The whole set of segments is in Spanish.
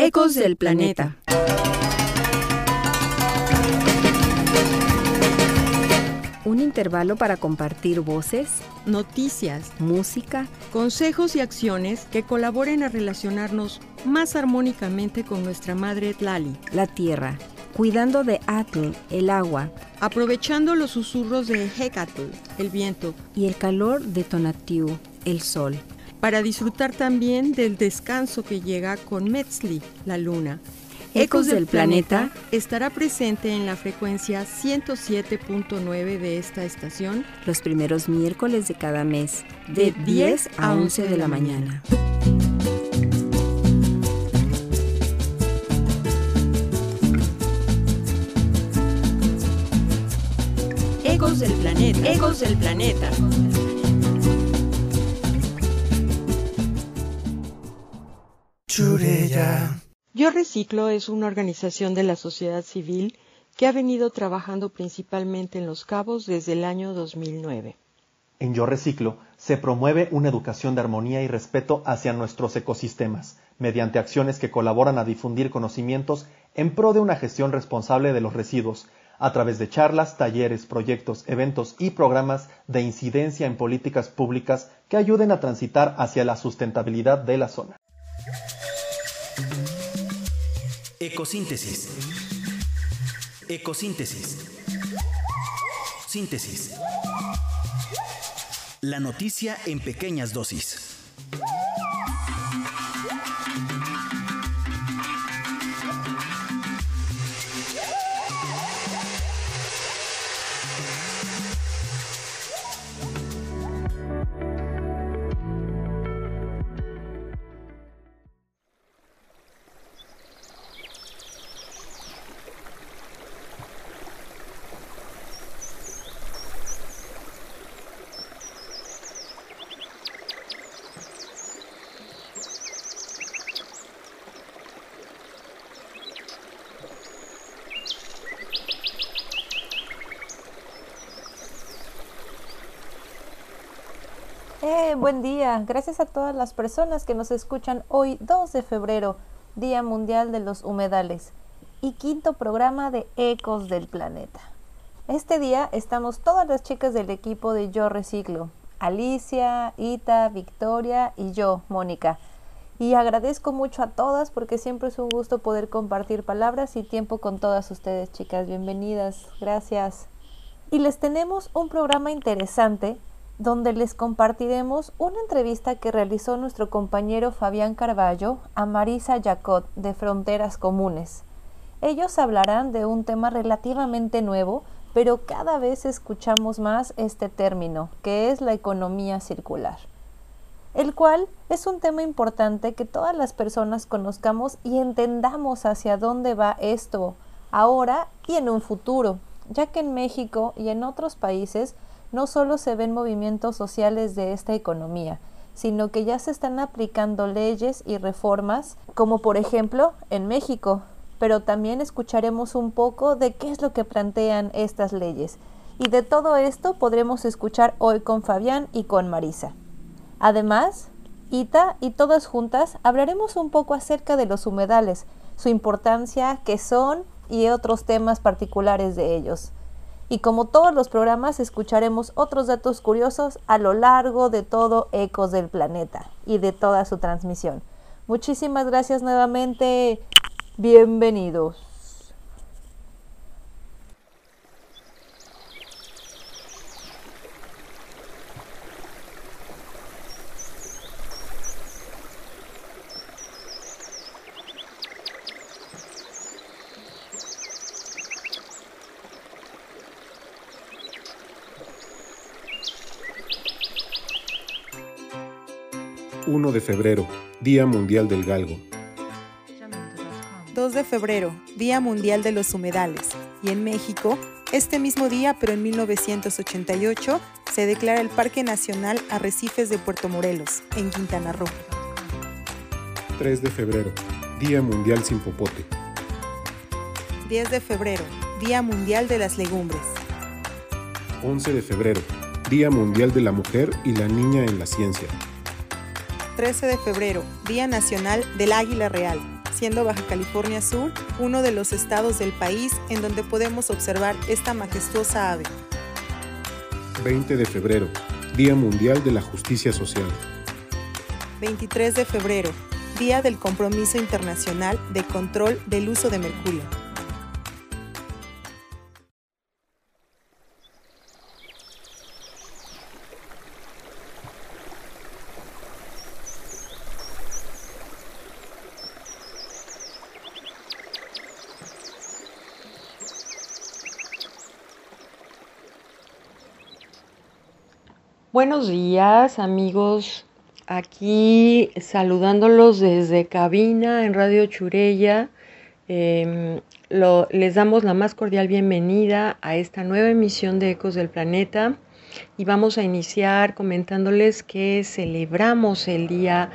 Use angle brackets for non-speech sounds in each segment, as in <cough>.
Ecos del Planeta. Un intervalo para compartir voces, noticias, música, consejos y acciones que colaboren a relacionarnos más armónicamente con nuestra madre Tlali, la tierra, cuidando de Atl, el agua, aprovechando los susurros de Hecatl, el viento, y el calor de Tonatiuh, el sol para disfrutar también del descanso que llega con Metzli, la luna. Ecos del Planeta estará presente en la frecuencia 107.9 de esta estación los primeros miércoles de cada mes, de 10 a 11 de la mañana. Ecos del Planeta. Ecos del Planeta. Yo Reciclo es una organización de la sociedad civil que ha venido trabajando principalmente en Los Cabos desde el año 2009. En Yo Reciclo se promueve una educación de armonía y respeto hacia nuestros ecosistemas, mediante acciones que colaboran a difundir conocimientos en pro de una gestión responsable de los residuos, a través de charlas, talleres, proyectos, eventos y programas de incidencia en políticas públicas que ayuden a transitar hacia la sustentabilidad de la zona. Ecosíntesis. Ecosíntesis. Síntesis. La noticia en pequeñas dosis. Buen día, gracias a todas las personas que nos escuchan hoy 2 de febrero, Día Mundial de los Humedales y quinto programa de Ecos del Planeta. Este día estamos todas las chicas del equipo de Yo Reciclo, Alicia, Ita, Victoria y yo, Mónica. Y agradezco mucho a todas porque siempre es un gusto poder compartir palabras y tiempo con todas ustedes, chicas. Bienvenidas, gracias. Y les tenemos un programa interesante donde les compartiremos una entrevista que realizó nuestro compañero Fabián Carballo a Marisa Jacot de Fronteras Comunes. Ellos hablarán de un tema relativamente nuevo, pero cada vez escuchamos más este término, que es la economía circular, el cual es un tema importante que todas las personas conozcamos y entendamos hacia dónde va esto ahora y en un futuro, ya que en México y en otros países no solo se ven movimientos sociales de esta economía, sino que ya se están aplicando leyes y reformas, como por ejemplo en México, pero también escucharemos un poco de qué es lo que plantean estas leyes. Y de todo esto podremos escuchar hoy con Fabián y con Marisa. Además, Ita y todas juntas hablaremos un poco acerca de los humedales, su importancia, qué son y otros temas particulares de ellos y como todos los programas escucharemos otros datos curiosos a lo largo de todo Ecos del Planeta y de toda su transmisión. Muchísimas gracias nuevamente. Bienvenidos. 1 de febrero, Día Mundial del Galgo. 2 de febrero, Día Mundial de los Humedales. Y en México, este mismo día, pero en 1988, se declara el Parque Nacional Arrecifes de Puerto Morelos, en Quintana Roo. 3 de febrero, Día Mundial sin popote. 10 de febrero, Día Mundial de las Legumbres. 11 de febrero, Día Mundial de la Mujer y la Niña en la Ciencia. 13 de febrero, Día Nacional del Águila Real, siendo Baja California Sur uno de los estados del país en donde podemos observar esta majestuosa ave. 20 de febrero, Día Mundial de la Justicia Social. 23 de febrero, Día del Compromiso Internacional de Control del Uso de Mercurio. Buenos días amigos, aquí saludándolos desde cabina en Radio Churella. Em, les damos la más cordial bienvenida a esta nueva emisión de Ecos del Planeta y vamos a iniciar comentándoles que celebramos el Día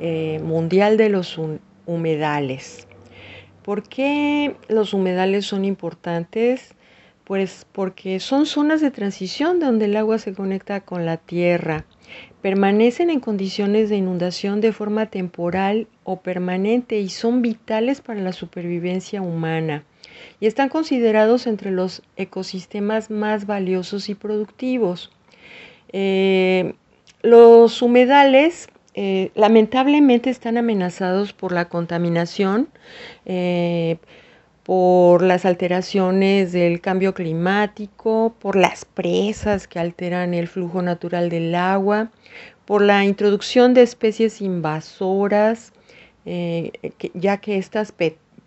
eh, Mundial de los Humedales. ¿Por qué los humedales son importantes? Pues porque son zonas de transición donde el agua se conecta con la tierra. Permanecen en condiciones de inundación de forma temporal o permanente y son vitales para la supervivencia humana. Y están considerados entre los ecosistemas más valiosos y productivos. Eh, los humedales eh, lamentablemente están amenazados por la contaminación. Eh, por las alteraciones del cambio climático, por las presas que alteran el flujo natural del agua, por la introducción de especies invasoras, eh, ya que éstas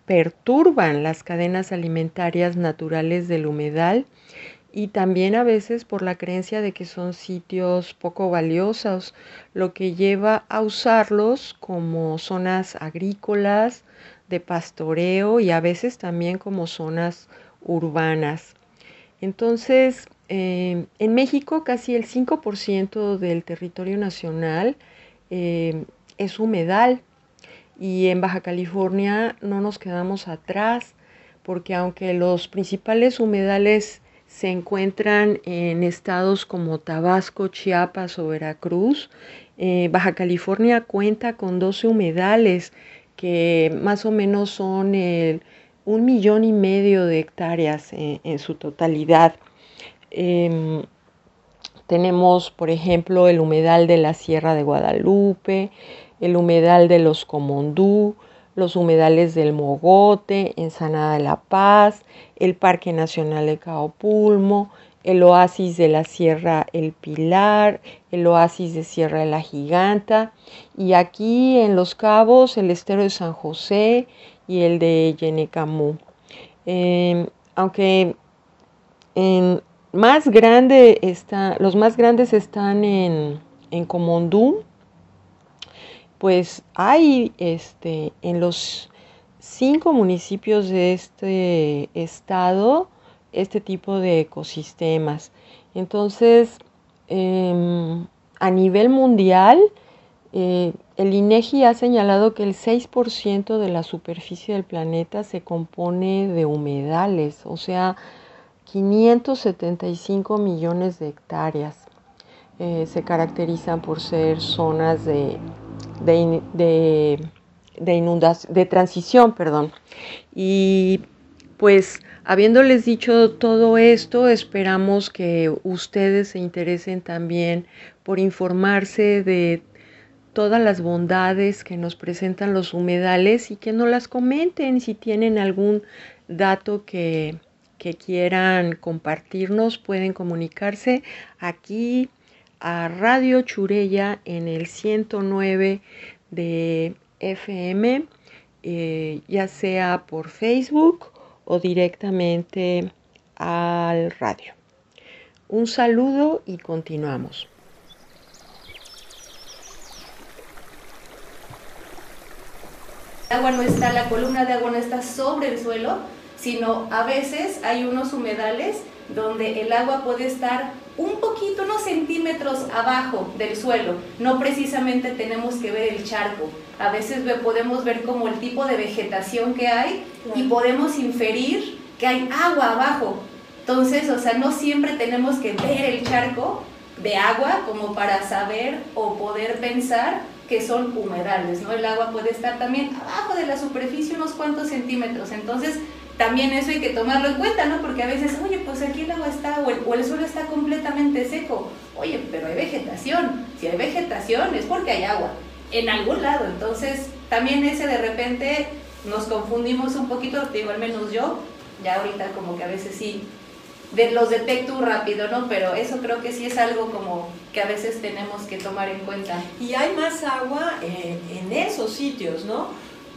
perturban las cadenas alimentarias naturales del humedal y también a veces por la creencia de que son sitios poco valiosos, lo que lleva a usarlos como zonas agrícolas, de pastoreo y a veces también como zonas urbanas. Entonces, eh, en México casi el 5% del territorio nacional eh, es humedal y en Baja California no nos quedamos atrás porque aunque los principales humedales se encuentran en estados como Tabasco, Chiapas o Veracruz, eh, Baja California cuenta con 12 humedales que más o menos son un millón y medio de hectáreas en, su totalidad. Em, tenemos, por ejemplo, el humedal de la Sierra de Guadalupe, el humedal de los Comondú, los humedales del Mogote, Ensanada de la Paz, el Parque Nacional de Caopulmo, el oasis de la Sierra El Pilar, el oasis de Sierra la Giganta y aquí en Los Cabos el estero de San José y el de Yenecamú. Em, aunque más grande está, los más grandes están en, en Comondú, pues hay este, en los cinco municipios de este estado este tipo de ecosistemas. Entonces, em, a nivel mundial, eh, el INEGI ha señalado que el 6% de la superficie del planeta se compone de humedales, o sea, 575 millones de hectáreas. Eh, se caracterizan por ser zonas de, de, de, de, de transición, perdón. Y pues Habiéndoles dicho todo esto, esperamos que ustedes se interesen también por informarse de todas las bondades que nos presentan los humedales y que nos las comenten si tienen algún dato que, quieran compartirnos, pueden comunicarse aquí a Radio Churella en el 109 de FM, eh, ya sea por Facebook o directamente al radio. Un saludo y continuamos. El agua no está, la columna de agua no está sobre el suelo, sino a veces hay unos humedales donde el agua puede estar un poquito, unos centímetros abajo del suelo. No precisamente tenemos que ver el charco. A veces podemos ver como el tipo de vegetación que hay y podemos inferir que hay agua abajo. Entonces, o sea, no siempre tenemos que ver el charco de agua como para saber o poder pensar que son humedales, ¿no? El agua puede estar también abajo de la superficie unos cuantos centímetros, entonces también eso hay que tomarlo en cuenta, ¿no? Porque a veces, oye, pues aquí el agua está, o el, suelo está completamente seco, oye, pero hay vegetación, si hay vegetación es porque hay agua, en algún lado, entonces también ese de repente nos confundimos un poquito, digo, al menos yo, ya ahorita como que a veces sí los detecto rápido, ¿no? Pero eso creo que sí es algo como que a veces tenemos que tomar en cuenta. Y hay más agua en esos sitios, ¿no?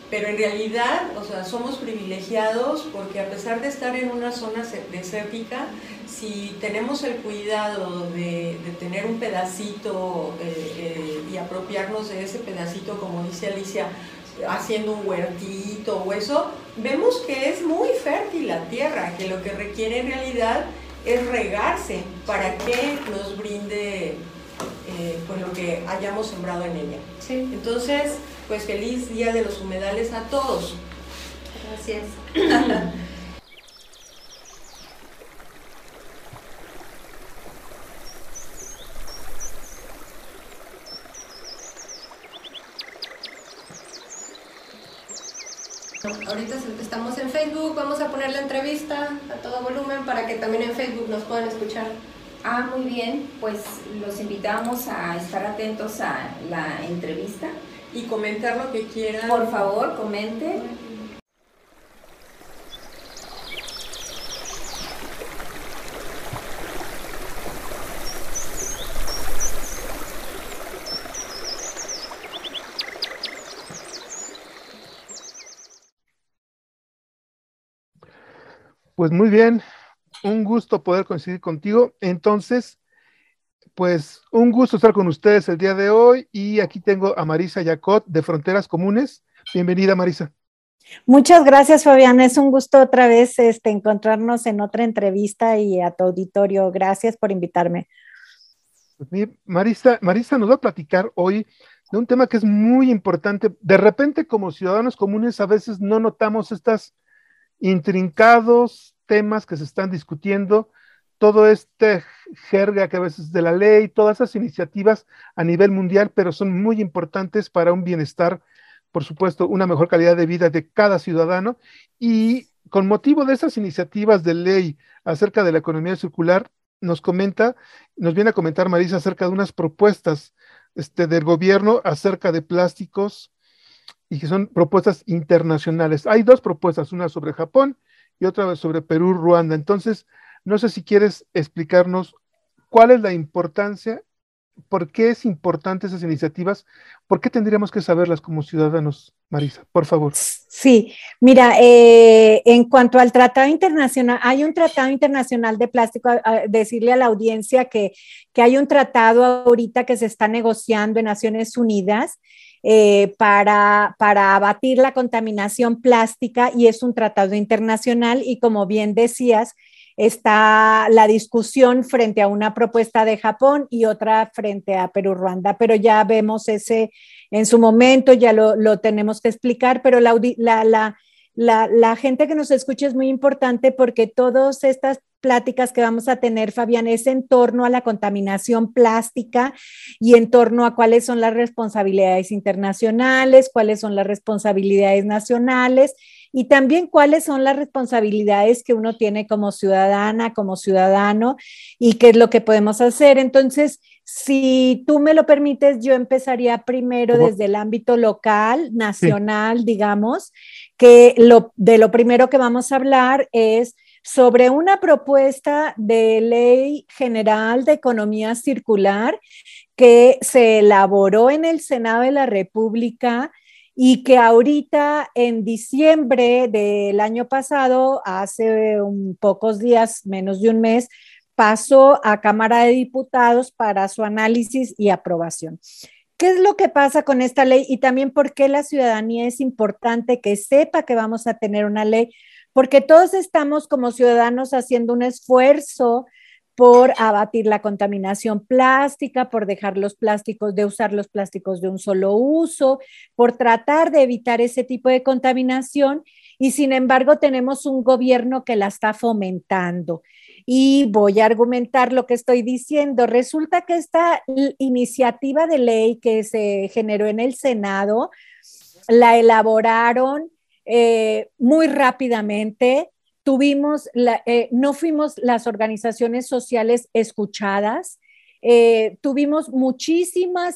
Pero en realidad, o sea, somos privilegiados porque a pesar de estar en una zona desértica, si tenemos el cuidado de, de tener un pedacito eh, eh, y apropiarnos de ese pedacito, como dice Alicia, haciendo un huertito o eso, vemos que es muy fértil la tierra, que lo que requiere en realidad es regarse para que nos brinde eh, pues lo que hayamos sembrado en ella. Sí. Entonces, pues feliz Día de los Humedales a todos. Gracias. Ahorita estamos en Facebook, vamos a poner la entrevista a todo volumen para que también en Facebook nos puedan escuchar. Ah, muy bien, pues los invitamos a estar atentos a la entrevista. Y comentar lo que quieran. Por favor, comente. Pues muy bien, un gusto poder coincidir contigo. Entonces, pues un gusto estar con ustedes el día de hoy y aquí tengo a Marisa Yacot de Fronteras Comunes. Bienvenida, Marisa. Muchas gracias, Fabián. Es un gusto otra vez este, encontrarnos en otra entrevista y a tu auditorio. Gracias por invitarme. Pues, Marisa, Marisa nos va a platicar hoy de un tema que es muy importante. De repente, como ciudadanos comunes, a veces no notamos estas intrincados temas que se están discutiendo, todo este jerga que a veces de la ley, todas esas iniciativas a nivel mundial, pero son muy importantes para un bienestar, por supuesto, una mejor calidad de vida de cada ciudadano. Y con motivo de esas iniciativas de ley acerca de la economía circular, nos comenta, nos viene a comentar Marisa acerca de unas propuestas este, del gobierno acerca de plásticos y que son propuestas internacionales. Hay dos propuestas, una sobre Japón y otra sobre Perú, Ruanda. Entonces, no sé si quieres explicarnos cuál es la importancia, por qué es importante esas iniciativas, por qué tendríamos que saberlas como ciudadanos, Marisa, por favor. Sí, mira, eh, en cuanto al tratado internacional, hay un tratado internacional de plástico, decirle a la audiencia que, que hay un tratado ahorita que se está negociando en Naciones Unidas eh, para, para abatir la contaminación plástica y es un tratado internacional y como bien decías, está la discusión frente a una propuesta de Japón y otra frente a Perú-Ruanda, pero ya vemos ese en su momento, ya lo, lo tenemos que explicar, pero la, la, la la, la, gente que nos escucha es muy importante porque todas estas pláticas que vamos a tener, Fabián, es en torno a la contaminación plástica y en torno a cuáles son las responsabilidades internacionales, cuáles son las responsabilidades nacionales y también cuáles son las responsabilidades que uno tiene como ciudadana, como ciudadano y qué es lo que podemos hacer. Entonces, si tú me lo permites, yo empezaría primero desde el ámbito local, nacional, digamos, que lo, de lo primero que vamos a hablar es sobre una propuesta de ley general de economía circular que se elaboró en el Senado de la República y que ahorita en diciembre del año pasado, hace un pocos días, menos de un mes, pasó a Cámara de Diputados para su análisis y aprobación. ¿Qué es lo que pasa con esta ley y también por qué la ciudadanía es importante que sepa que vamos a tener una ley? Porque todos estamos como ciudadanos haciendo un esfuerzo por abatir la contaminación plástica, por dejar los plásticos, de usar los plásticos de un solo uso, por tratar de evitar ese tipo de contaminación y sin embargo tenemos un gobierno que la está fomentando. y voy a argumentar lo que estoy diciendo. Resulta que esta iniciativa de ley que se generó en el Senado la elaboraron eh, muy rápidamente. Tuvimos, eh, no fuimos las organizaciones sociales escuchadas. Eh, tuvimos muchísimas,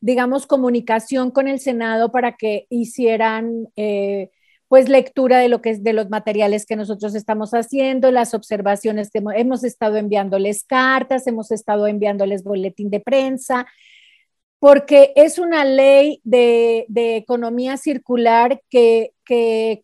digamos, comunicación con el Senado para que hicieran pues lectura de lo que de los materiales que nosotros estamos haciendo, las observaciones que hemos, estado enviándoles cartas, hemos estado enviándoles boletín de prensa, porque es una ley de, economía circular que,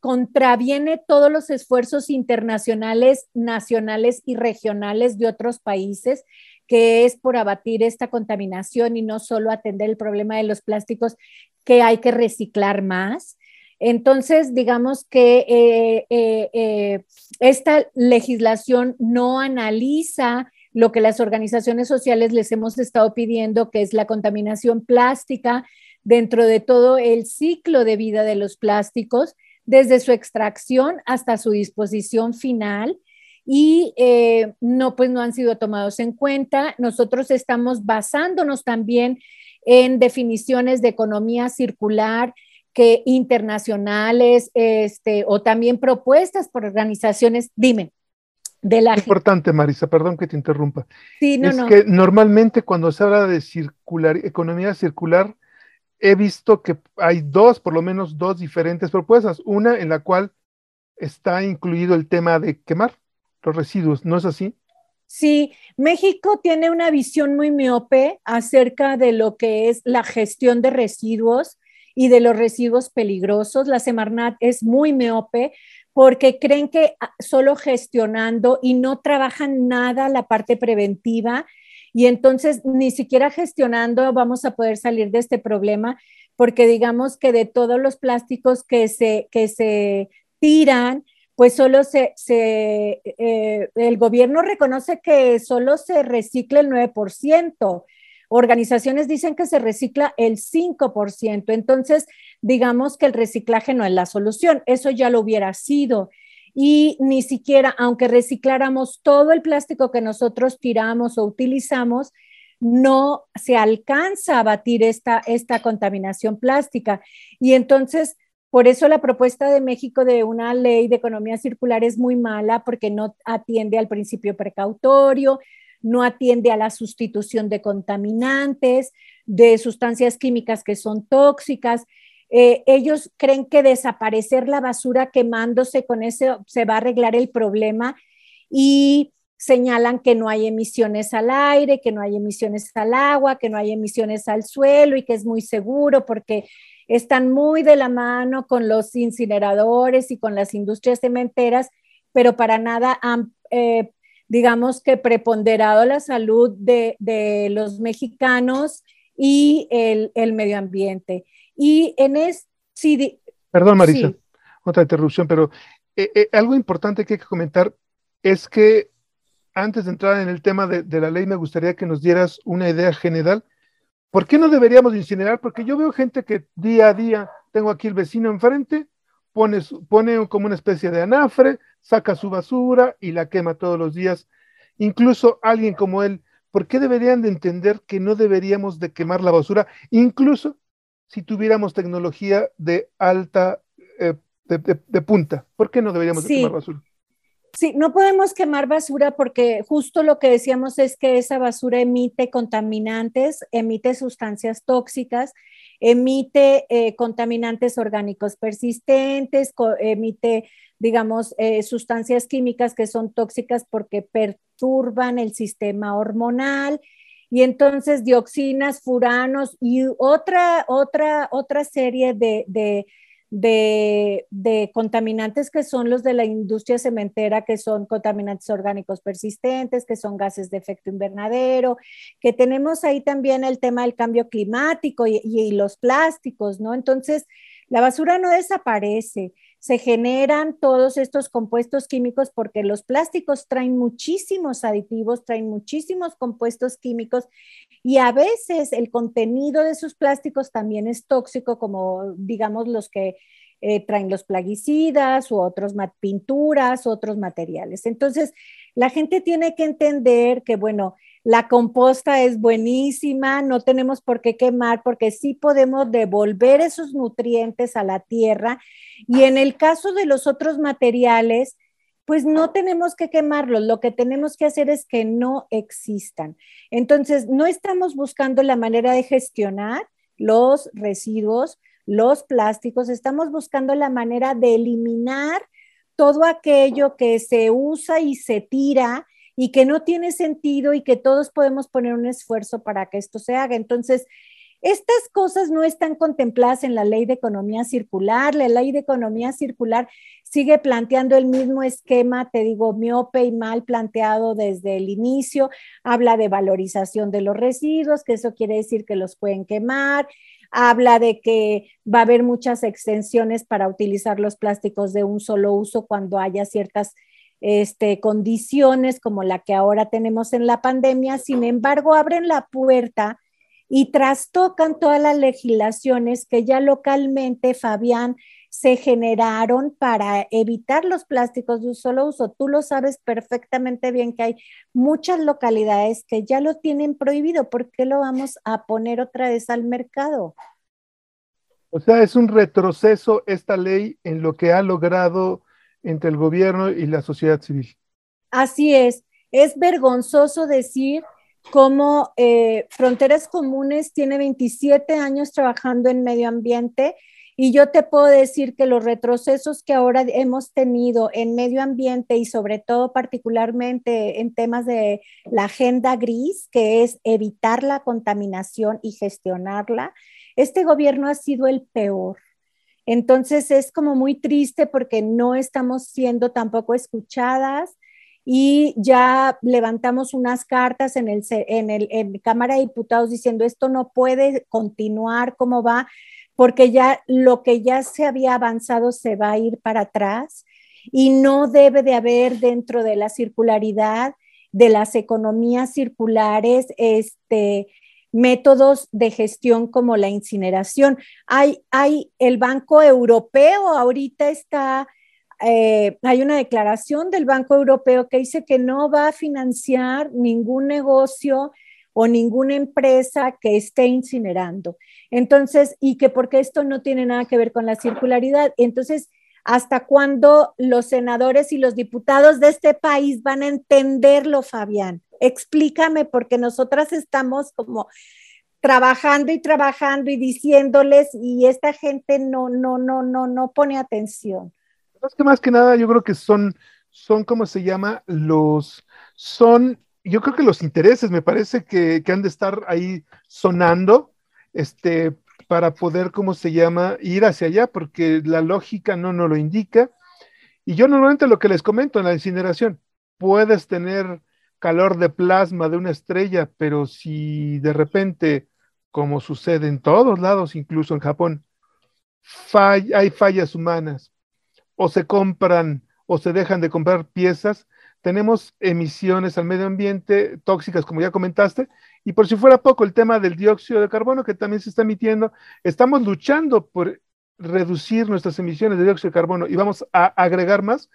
contraviene todos los esfuerzos internacionales, nacionales y regionales de otros países, que es por abatir esta contaminación y no solo atender el problema de los plásticos que hay que reciclar más. Entonces, digamos que eh, eh, eh, esta legislación no analiza lo que las organizaciones sociales les hemos estado pidiendo, que es la contaminación plástica dentro de todo el ciclo de vida de los plásticos, desde su extracción hasta su disposición final. Y no, pues no han sido tomados en cuenta. Nosotros estamos basándonos también en definiciones de economía circular, que internacionales este, o también propuestas por organizaciones, dime. De la importante, Marisa, perdón que te interrumpa. Sí, no, es que normalmente cuando se habla de circular, economía circular, he visto que hay dos, por lo menos dos diferentes propuestas. Una en la cual está incluido el tema de quemar los residuos, ¿no es así? Sí, México tiene una visión muy miope acerca de lo que es la gestión de residuos y de los residuos peligrosos. La Semarnat es muy miope porque creen que ah, solo gestionando y no trabajan nada la parte preventiva y entonces ni siquiera gestionando vamos a poder salir de este problema porque digamos que de todos los plásticos que se, que se tiran, pues solo se, eh, el gobierno reconoce que solo se recicla el 9%, organizaciones dicen que se recicla el 5%. Entonces, digamos que el reciclaje no es la solución. Eso ya lo hubiera sido. Y ni siquiera, aunque recicláramos todo el plástico que nosotros tiramos o utilizamos, no se alcanza a batir esta, esta contaminación plástica. Y entonces, por eso la propuesta de México de una ley de economía circular es muy mala porque no atiende al principio precautorio, no atiende a la sustitución de contaminantes, de sustancias químicas que son tóxicas. Eh, ellos creen que desaparecer la basura quemándose con eso se va a arreglar el problema y señalan que no hay emisiones al aire, que no hay emisiones al agua, que no hay emisiones al suelo y que es muy seguro porque están muy de la mano con los incineradores y con las industrias cementeras, pero para nada han eh, digamos que preponderado la salud de, los mexicanos y el, medio ambiente. Y en es, sí, Perdón, Marisa, otra interrupción, pero eh, eh, algo importante que hay que comentar es que antes de entrar en el tema de, de, la ley, me gustaría que nos dieras una idea general. ¿Por qué no deberíamos incinerar? Porque yo veo gente que día a día, tengo aquí el vecino enfrente, pone, pone como una especie de anafre, saca su basura y la quema todos los días. Incluso alguien como él, ¿por qué deberían de entender que no deberíamos de quemar la basura? Incluso si tuviéramos tecnología de alta, eh, de, punta, ¿por qué no deberíamos de quemar basura? Sí, no podemos quemar basura porque justo lo que decíamos es que esa basura emite contaminantes, emite sustancias tóxicas emite eh, contaminantes orgánicos persistentes, emite, digamos, eh, sustancias químicas que son tóxicas porque perturban el sistema hormonal. Y entonces dioxinas, furanos y otra, otra, otra serie de, contaminantes que son los de la industria cementera, que son contaminantes orgánicos persistentes, que son gases de efecto invernadero, que tenemos ahí también el tema del cambio climático y, y los plásticos, ¿no? Entonces, la basura no desaparece, se generan todos estos compuestos químicos porque los plásticos traen muchísimos aditivos, traen muchísimos compuestos químicos y a veces el contenido de sus plásticos también es tóxico, como digamos los que eh, traen los plaguicidas u otros pinturas, otros materiales. Entonces, la gente tiene que entender que, bueno, la composta es buenísima, no tenemos por qué quemar porque sí podemos devolver esos nutrientes a la tierra. Y en el caso de los otros materiales, pues no tenemos que quemarlos, lo que tenemos que hacer es que no existan. Entonces, no estamos buscando la manera de gestionar los residuos, los plásticos, estamos buscando la manera de eliminar todo aquello que se usa y se tira y que no tiene sentido y que todos podemos poner un esfuerzo para que esto se haga. Entonces, estas cosas no están contempladas en la ley de economía circular. La ley de economía circular sigue planteando el mismo esquema, te digo, miope y mal planteado desde el inicio. Habla de valorización de los residuos, que eso quiere decir que los pueden quemar. Habla de que va a haber muchas extensiones para utilizar los plásticos de un solo uso cuando haya ciertas este, condiciones como la que ahora tenemos en la pandemia. Sin embargo, abren la puerta y trastocan todas las legislaciones que ya localmente, Fabián, se generaron para evitar los plásticos de un solo uso. Tú lo sabes perfectamente bien que hay muchas localidades que ya lo tienen prohibido. ¿Por qué lo vamos a poner otra vez al mercado? O sea, es un retroceso esta ley en lo que ha logrado entre el gobierno y la sociedad civil. Así es. Es vergonzoso decir como eh, Fronteras Comunes tiene 27 años trabajando en medio ambiente y yo te puedo decir que los retrocesos que ahora hemos tenido en medio ambiente y sobre todo particularmente en temas de la agenda gris, que es evitar la contaminación y gestionarla, este gobierno ha sido el peor. Entonces es como muy triste porque no estamos siendo tampoco escuchadas y ya levantamos unas cartas en el, en el Cámara de Diputados diciendo esto no puede continuar como va, porque ya lo que ya se había avanzado se va a ir para atrás y no debe de haber dentro de la circularidad de las economías circulares este métodos de gestión como la incineración. Hay, hay el Banco Europeo ahorita está eh, hay una declaración del Banco Europeo que dice que no va a financiar ningún negocio o ninguna empresa que esté incinerando. Entonces, y que porque esto no tiene nada que ver con la circularidad. Entonces, ¿hasta cuándo los senadores y los diputados de este país van a entenderlo, Fabián? Explícame, porque nosotras estamos como trabajando y trabajando y diciéndoles y esta gente no, no, no, no, no pone atención. Es que más que nada yo creo que son, son ¿cómo se llama? Los, son, yo creo que los intereses me parece que, han de estar ahí sonando, este, para poder, ¿cómo se llama? Ir hacia allá, porque la lógica no nos lo indica. Y yo normalmente lo que les comento en la incineración, puedes tener calor de plasma de una estrella, pero si de repente, como sucede en todos lados, incluso en Japón, hay fallas humanas, o se compran o se dejan de comprar piezas, tenemos emisiones al medio ambiente tóxicas, como ya comentaste, y por si fuera poco, el tema del dióxido de carbono que también se está emitiendo, estamos luchando por reducir nuestras emisiones de dióxido de carbono y vamos a agregar más.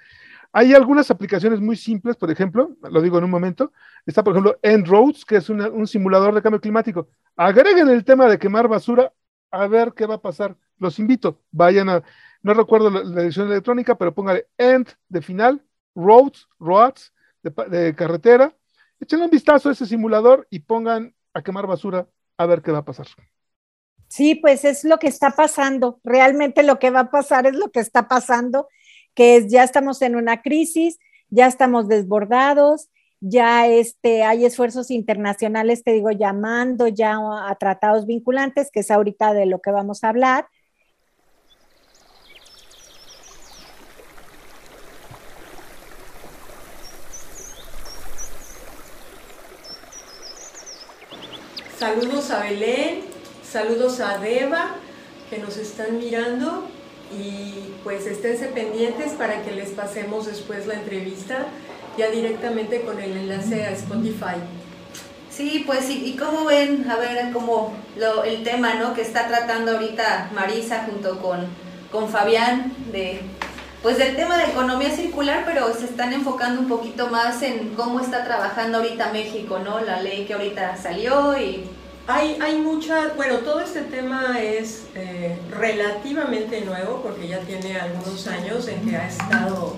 Hay algunas aplicaciones muy simples, por ejemplo, lo digo en un momento, está por ejemplo En-Roads, que es un simulador de cambio climático. Agreguen el tema de quemar basura, a ver qué va a pasar. Los invito, vayan a, no recuerdo la, edición electrónica, pero póngale end de final, roads, roads de, carretera. Échenle un vistazo a ese simulador y pongan a quemar basura a ver qué va a pasar. Sí, pues es lo que está pasando. Realmente lo que va a pasar es lo que está pasando, que es ya estamos en una crisis, ya estamos desbordados, ya este, hay esfuerzos internacionales, te digo, llamando ya a tratados vinculantes, que es ahorita de lo que vamos a hablar, Saludos a Belén, saludos a Deva, que nos están mirando y pues esténse pendientes para que les pasemos después la entrevista ya directamente con el enlace a Spotify. Sí, pues y, y cómo ven, a ver, como el tema, ¿no? Que está tratando ahorita Marisa junto con, con Fabián de pues del tema de economía circular, pero se están enfocando un poquito más en cómo está trabajando ahorita México, ¿no? La ley que ahorita salió y... Hay, hay mucha, bueno, todo este tema es eh, relativamente nuevo porque ya tiene algunos años en que ha estado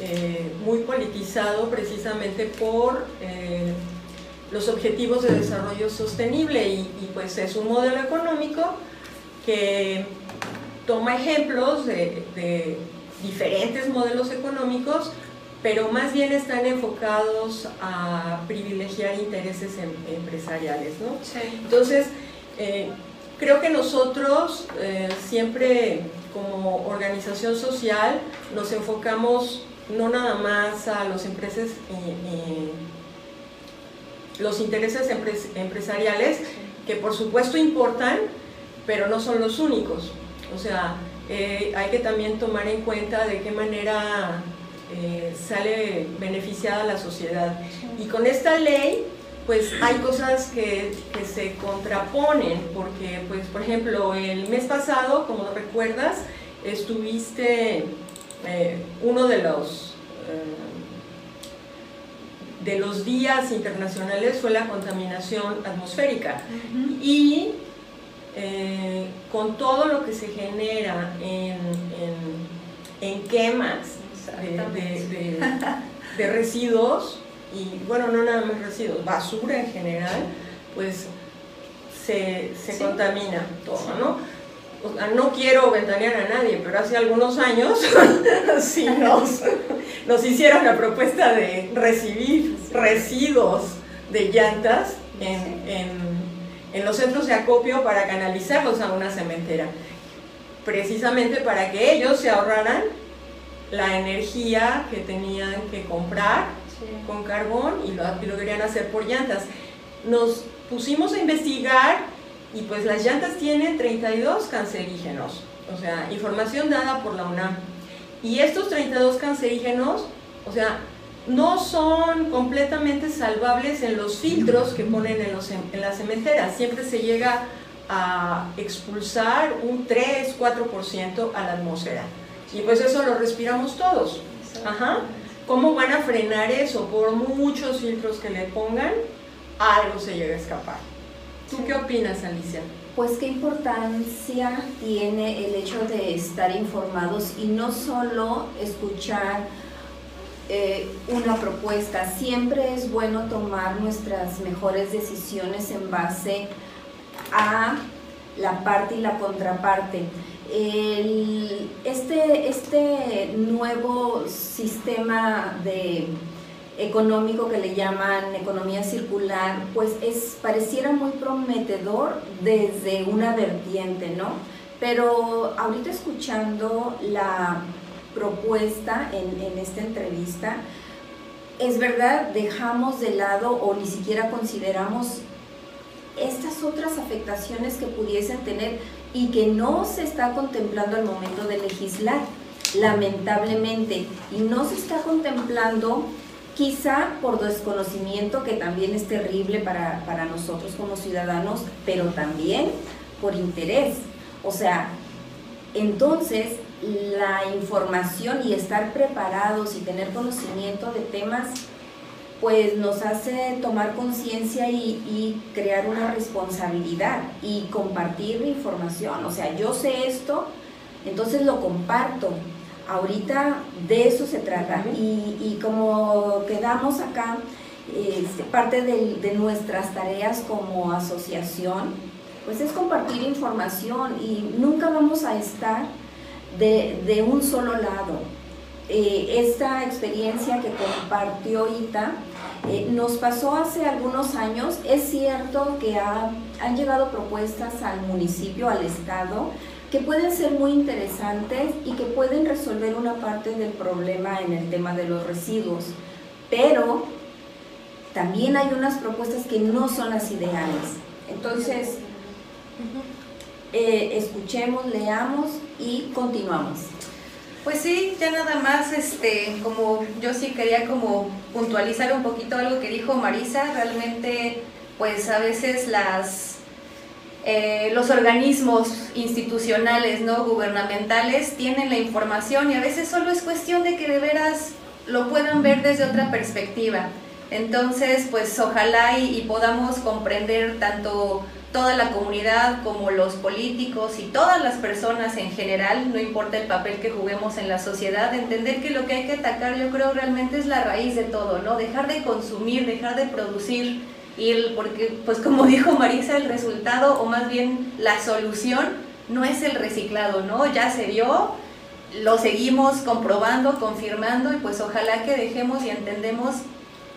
eh, muy politizado precisamente por eh, los objetivos de desarrollo sostenible. Y, pues es un modelo económico que toma ejemplos de diferentes modelos económicos, pero más bien están enfocados a privilegiar intereses em empresariales. ¿no? Sí. Entonces, eh, creo que nosotros eh, siempre como organización social nos enfocamos no nada más a los, empresas, eh, los intereses empres empresariales, que por supuesto importan, pero no son los únicos. O sea, hay que también tomar en cuenta de qué manera eh, sale beneficiada la sociedad. Y con esta ley, pues hay cosas que, que, se contraponen, porque, pues, por ejemplo, el mes pasado, como recuerdas, estuviste eh, uno de los, de los días internacionales fue la contaminación atmosférica. Uh -huh. Y eh, con todo lo que se genera en, en, en quemas de, de, de, de, residuos, y bueno, no nada más residuos, basura en general, pues se, se sí. contamina todo, ¿no? O sea, no quiero ventanear a nadie, pero hace algunos años <laughs> sí nos, nos hicieron la propuesta de recibir residuos de llantas en, en en los centros de acopio para canalizarlos a una cementera, precisamente para que ellos se ahorraran la energía que tenían que comprar sí. con carbón y lo, lo, querían hacer por llantas. Nos pusimos a investigar y pues las llantas tienen 32 cancerígenos, o sea, información dada por la UNAM. Y estos 32 cancerígenos, o sea, no son completamente salvables en los filtros que ponen en, los, en las cementeras. Siempre se llega a expulsar un 3-4% a la atmósfera. Y pues eso lo respiramos todos. Ajá. ¿Cómo van a frenar eso? Por muchos filtros que le pongan, algo se llega a escapar. ¿Tú qué opinas, Alicia? Pues qué importancia tiene el hecho de estar informados y no solo escuchar eh, una propuesta. Siempre es bueno tomar nuestras mejores decisiones en base a la parte y la contraparte. Este, este nuevo sistema de económico que le llaman economía circular, pues es, pareciera muy prometedor desde una vertiente, ¿no? Pero ahorita escuchando la propuesta en, en esta entrevista, es verdad, dejamos de lado o ni siquiera consideramos estas otras afectaciones que pudiesen tener y que no se está contemplando al momento de legislar, lamentablemente, y no se está contemplando quizá por desconocimiento, que también es terrible para, para nosotros como ciudadanos, pero también por interés. O sea, entonces la información y estar preparados y tener conocimiento de temas, pues nos hace tomar conciencia y, y, crear una responsabilidad y compartir información. O sea, yo sé esto, entonces lo comparto. Ahorita de eso se trata. Y, y como quedamos acá, eh, parte de, de nuestras tareas como asociación, pues es compartir información y nunca vamos a estar de, de un solo lado. Eh, esta experiencia que compartió Ita eh, nos pasó hace algunos años. Es cierto que ha, han llegado propuestas al municipio, al estado, que pueden ser muy interesantes y que pueden resolver una parte del problema en el tema de los residuos. Pero también hay unas propuestas que no son las ideales. Entonces, eh, escuchemos, leamos y continuamos. Pues sí, ya nada más, este, como yo sí quería como puntualizar un poquito algo que dijo Marisa, realmente pues a veces las eh, los organismos institucionales, no gubernamentales, tienen la información y a veces solo es cuestión de que de veras lo puedan ver desde otra perspectiva. Entonces, pues ojalá y, y podamos comprender tanto toda la comunidad como los políticos y todas las personas en general, no importa el papel que juguemos en la sociedad, entender que lo que hay que atacar yo creo realmente es la raíz de todo, ¿no? Dejar de consumir, dejar de producir, y el, porque pues como <laughs> dijo Marisa, el resultado o más bien la solución no es el reciclado, ¿no? Ya se dio, lo seguimos comprobando, confirmando y pues ojalá que dejemos y entendemos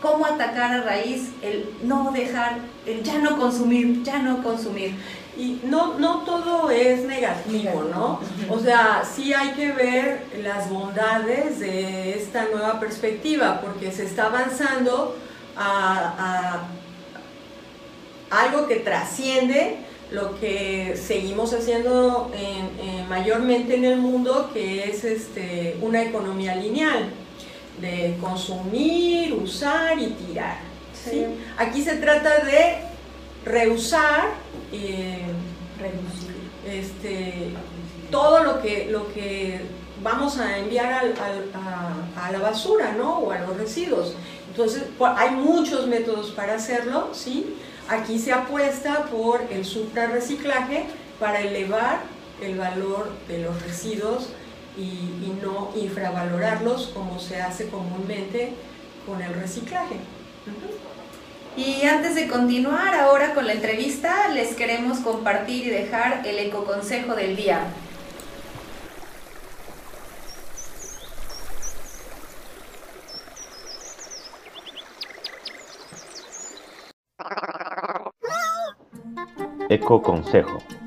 cómo atacar a raíz el no dejar, el ya no consumir, ya no consumir. Y no, no todo es negativo, ¿no? O sea, sí hay que ver las bondades de esta nueva perspectiva, porque se está avanzando a, algo que trasciende lo que seguimos haciendo mayormente en el mundo, que es este, una economía lineal de consumir, usar y tirar. ¿sí? Aquí se trata de reusar, eh, este, todo lo que, lo que vamos a enviar a, a, la basura ¿no? o a los residuos. Entonces, hay muchos métodos para hacerlo, ¿sí? Aquí se apuesta por el suprarreciclaje para elevar el valor de los residuos y, no infravalorarlos como se hace comúnmente con el reciclaje. Y antes de continuar ahora con la entrevista, les queremos compartir y dejar el ecoconsejo del día. Ecoconsejo.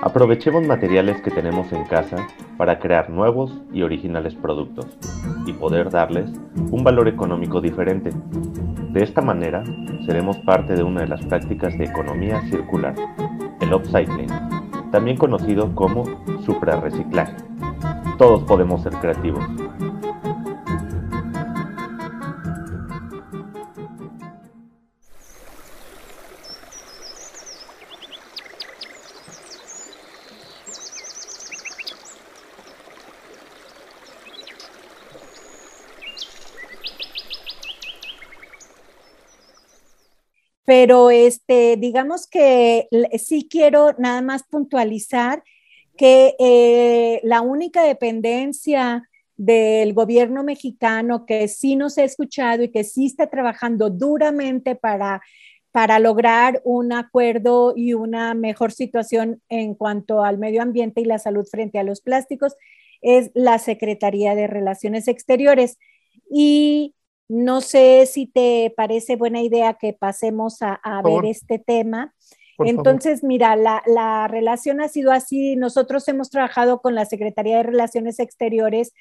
Aprovechemos materiales que tenemos en casa para crear nuevos y originales productos y poder darles un valor económico diferente. De esta manera, seremos parte de una de las prácticas de economía circular, el upcycling, también conocido como suprarreciclaje. Todos podemos ser creativos. Pero este, digamos que sí quiero nada más puntualizar que eh, la única dependencia del gobierno mexicano que sí nos ha escuchado y que sí está trabajando duramente para, para lograr un acuerdo y una mejor situación en cuanto al medio ambiente y la salud frente a los plásticos es la Secretaría de Relaciones Exteriores. Y no sé si te parece buena idea que pasemos a, ver este tema. Entonces, mira, la, relación ha sido así. Nosotros hemos trabajado con la Secretaría de Relaciones Exteriores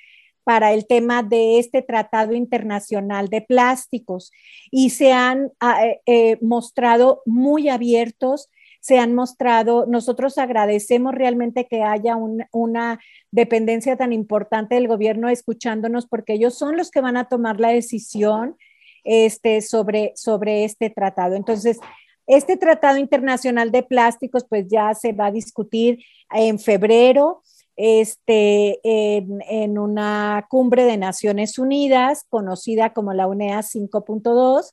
para el tema de este Tratado Internacional de Plásticos y se han ah, eh, eh, mostrado muy abiertos se han mostrado, nosotros agradecemos realmente que haya una dependencia tan importante del gobierno escuchándonos porque ellos son los que van a tomar la decisión este, sobre, sobre este tratado. Entonces, este tratado internacional de plásticos pues ya se va a discutir en febrero este, en, en, una cumbre de Naciones Unidas conocida como la UNEA 5.2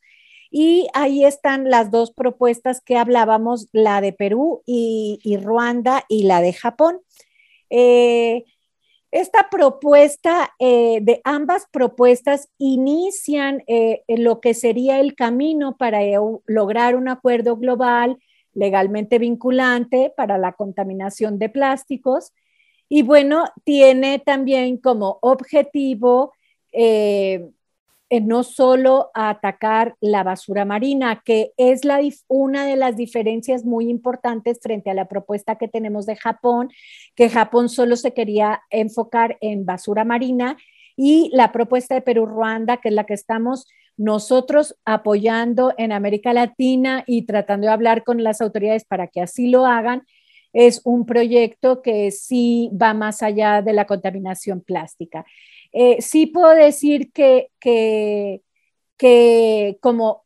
y ahí están las dos propuestas que hablábamos, la de Perú y, Ruanda y la de Japón. Eh, esta propuesta, eh, de ambas propuestas, inician eh, lo que sería el camino para lograr un acuerdo global legalmente vinculante para la contaminación de plásticos. Y bueno, tiene también como objetivo no solo a atacar la basura marina, que es una de las diferencias muy importantes frente a la propuesta que tenemos de Japón, que Japón solo se quería enfocar en basura marina, y la propuesta de Perú-Ruanda, que es la que estamos nosotros apoyando en América Latina y tratando de hablar con las autoridades para que así lo hagan, es un proyecto que sí va más allá de la contaminación plástica. Eh, sí puedo decir que, que, como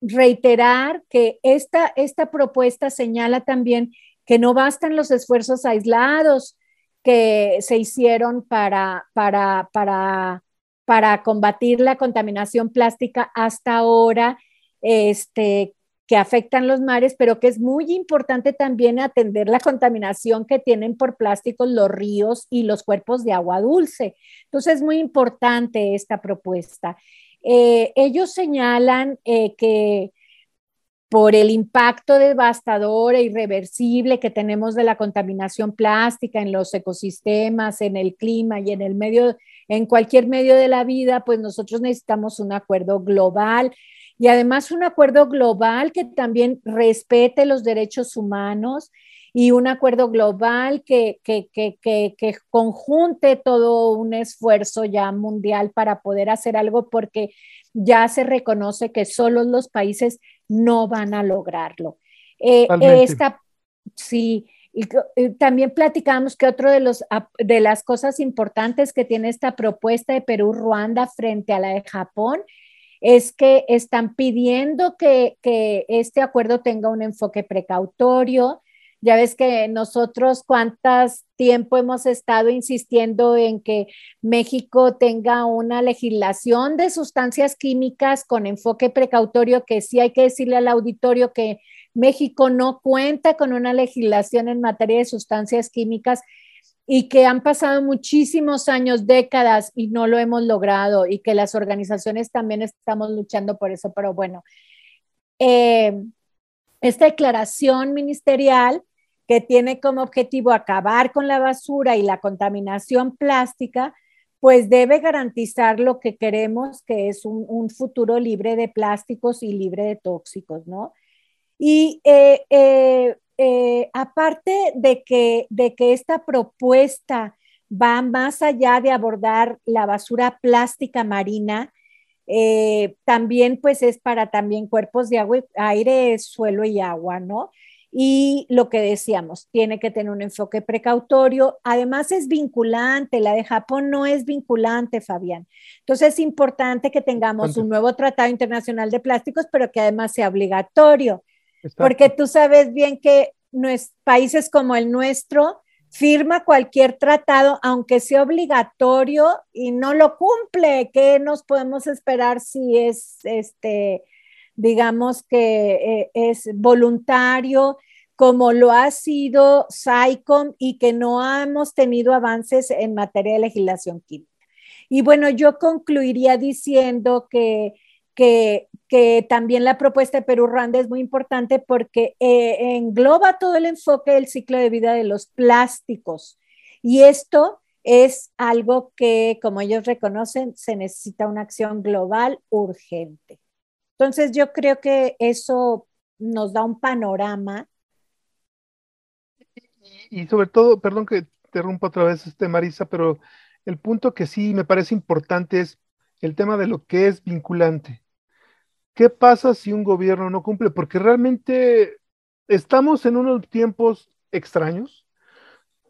reiterar que esta, esta propuesta señala también que no bastan los esfuerzos aislados que se hicieron para, para, para, para combatir la contaminación plástica hasta ahora, este, que afectan los mares, pero que es muy importante también atender la contaminación que tienen por plásticos los ríos y los cuerpos de agua dulce. Entonces es muy importante esta propuesta. Eh, ellos señalan eh, que por el impacto devastador e irreversible que tenemos de la contaminación plástica en los ecosistemas, en el clima y en el medio, en cualquier medio de la vida, pues nosotros necesitamos un acuerdo global y además un acuerdo global que también respete los derechos humanos y un acuerdo global que, que, que, que, conjunte todo un esfuerzo ya mundial para poder hacer algo porque ya se reconoce que solo los países no van a lograrlo. Eh, esta, sí, y, eh, también platicamos que otro de, los, de las cosas importantes que tiene esta propuesta de Perú-Ruanda frente a la de Japón es que están pidiendo que, este acuerdo tenga un enfoque precautorio, ya ves que nosotros cuántas tiempo hemos estado insistiendo en que México tenga una legislación de sustancias químicas con enfoque precautorio, que sí hay que decirle al auditorio que México no cuenta con una legislación en materia de sustancias químicas y que han pasado muchísimos años, décadas y no lo hemos logrado y que las organizaciones también estamos luchando por eso, pero bueno. Eh, esta declaración ministerial que tiene como objetivo acabar con la basura y la contaminación plástica, pues debe garantizar lo que queremos, que es un, futuro libre de plásticos y libre de tóxicos, ¿no? Y eh, eh, eh, aparte de que, de que esta propuesta va más allá de abordar la basura plástica marina, también pues es para también cuerpos de agua, aire, suelo y agua, ¿no? Y lo que decíamos, tiene que tener un enfoque precautorio. Además es vinculante, la de Japón no es vinculante, Fabián. Entonces es importante que tengamos un nuevo tratado internacional de plásticos, pero que además sea obligatorio. Porque tú sabes bien que países como el nuestro firma cualquier tratado, aunque sea obligatorio y no lo cumple. ¿Qué nos podemos esperar si es este digamos que eh, es voluntario, como lo ha sido SAICOM y que no hemos tenido avances en materia de legislación química. Y bueno, yo concluiría diciendo que, que, también la propuesta de Perú Randa es muy importante porque eh, engloba todo el enfoque del ciclo de vida de los plásticos. Y esto es algo que, como ellos reconocen, se necesita una acción global urgente. Entonces yo creo que eso nos da un panorama. Y, sobre todo, perdón que interrumpa otra vez, este Marisa, pero el punto que sí me parece importante es el tema de lo que es vinculante. ¿Qué pasa si un gobierno no cumple? Porque realmente estamos en unos tiempos extraños.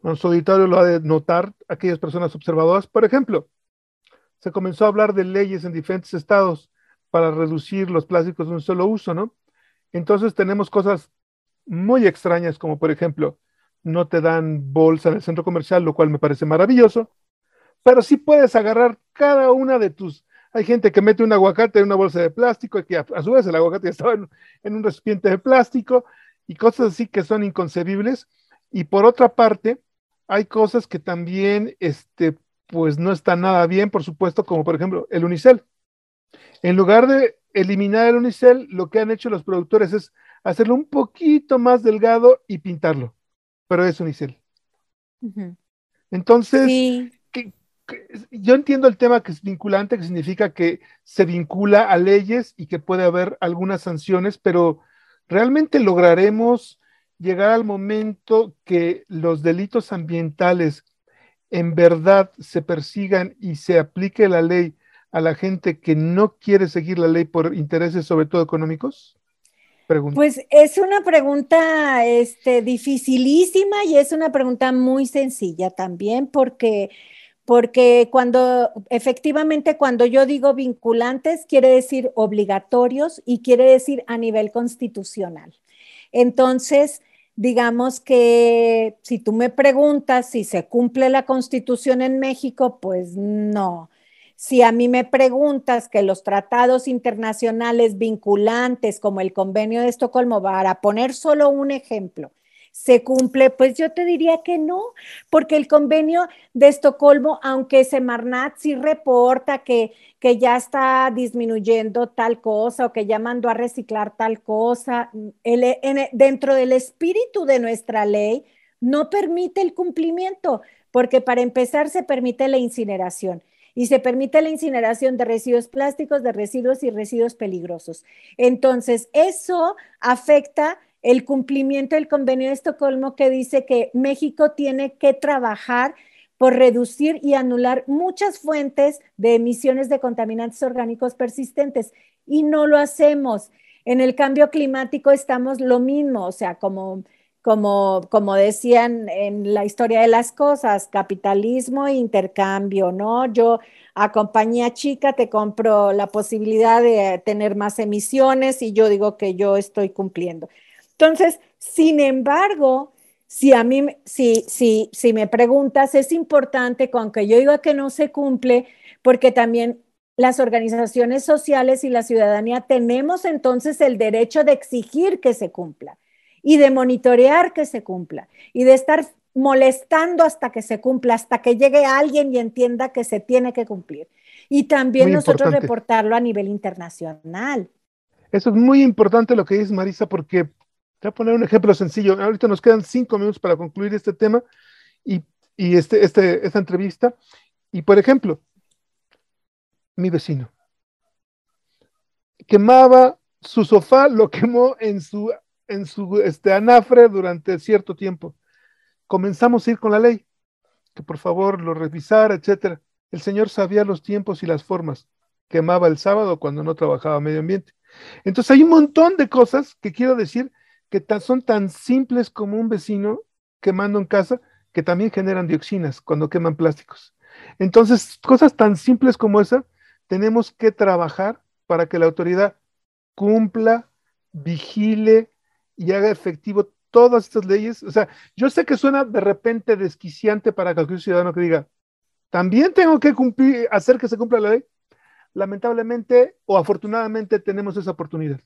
Nuestro auditorio lo ha de notar, aquellas personas observadoras. Por ejemplo, se comenzó a hablar de leyes en diferentes estados para reducir los plásticos de un solo uso, ¿no? Entonces tenemos cosas muy extrañas como por ejemplo, no te dan bolsa en el centro comercial, lo cual me parece maravilloso, pero sí puedes agarrar cada una de tus... Hay gente que mete un aguacate en una bolsa de plástico y que a, su vez el aguacate estaba en, en un recipiente de plástico y cosas así que son inconcebibles. Y por otra parte, hay cosas que también, este, pues no están nada bien, por supuesto, como por ejemplo el unicel. En lugar de eliminar el unicel, lo que han hecho los productores es hacerlo un poquito más delgado y pintarlo, pero es unicel. Entonces, yo entiendo el tema que es vinculante, que significa que se vincula a leyes y que puede haber algunas sanciones, pero realmente lograremos llegar al momento que los delitos ambientales en verdad se persigan y se aplique la ley a la gente que no quiere seguir la ley por intereses sobre todo económicos? Pues es una pregunta este, dificilísima y es una pregunta muy sencilla también porque, porque cuando efectivamente cuando yo digo vinculantes quiere decir obligatorios y quiere decir a nivel constitucional. Entonces, digamos que si tú me preguntas si se cumple la constitución en México, pues no. Si a mí me preguntas que los tratados internacionales vinculantes como el convenio de Estocolmo, para poner solo un ejemplo, se cumple? Pues yo te diría que no, porque el convenio de Estocolmo, aunque Semarnat sí reporta que, que ya está disminuyendo tal cosa o que ya mandó a reciclar tal cosa, dentro del espíritu de nuestra ley no permite el cumplimiento, porque para empezar se permite la incineración y se permite la incineración de residuos plásticos, de residuos y residuos peligrosos. Entonces, eso afecta el cumplimiento del convenio de Estocolmo que dice que México tiene que trabajar por reducir y anular muchas fuentes de emisiones de contaminantes orgánicos persistentes y no lo hacemos. En el cambio climático estamos lo mismo, o sea, como, como, como decían en la historia de las cosas, capitalismo e intercambio, ¿no? Yo a compañía chica te compro la posibilidad de tener más emisiones y yo digo que yo estoy cumpliendo. Entonces, sin embargo, si a mí, si, si, si me preguntas, es importante, aunque yo diga que no se cumple, porque también las organizaciones sociales y la ciudadanía tenemos entonces el derecho de exigir que se cumpla y de monitorear que se cumpla y de estar molestando hasta que se cumpla, hasta que llegue alguien y entienda que se tiene que cumplir. Y también nosotros reportarlo a nivel internacional. Eso es muy importante lo que dice Marisa, porque voy a poner un ejemplo sencillo. Ahorita nos quedan cinco minutos para concluir este tema y, este, este, esta entrevista. Y por ejemplo, mi vecino quemaba su sofá, lo quemó en su, en su este, anafre durante cierto tiempo. Comenzamos a ir con la ley, que por favor lo revisara, etcétera. El señor sabía los tiempos y las formas. Quemaba el sábado cuando no trabajaba medio ambiente. Entonces hay un montón de cosas que quiero decir que son tan simples como un vecino quemando en casa, que también generan dioxinas cuando queman plásticos. Entonces, cosas tan simples como esa, tenemos que trabajar para que la autoridad cumpla, vigile y haga efectivo todas estas leyes. O sea, yo sé que suena de repente desquiciante para cualquier ciudadano que diga, también tengo que cumplir, hacer que se cumpla la ley. Lamentablemente o afortunadamente tenemos esa oportunidad.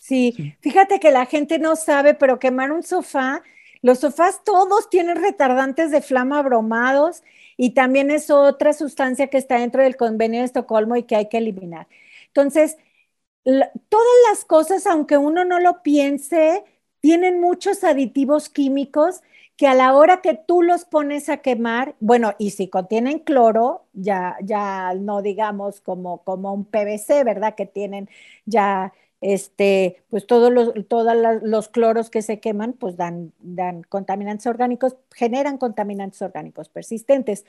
Sí, fíjate que la gente no sabe, pero quemar un sofá, los sofás todos tienen retardantes de flama bromados y también es otra sustancia que está dentro del convenio de Estocolmo y que hay que eliminar. Entonces, todas las cosas, aunque uno no lo piense, tienen muchos aditivos químicos que a la hora que tú los pones a quemar, bueno, y si contienen cloro, ya, ya no digamos como, como un PVC, ¿verdad? Que tienen ya este, pues todos los, todos los cloros que se queman, pues dan, dan contaminantes orgánicos, generan contaminantes orgánicos persistentes.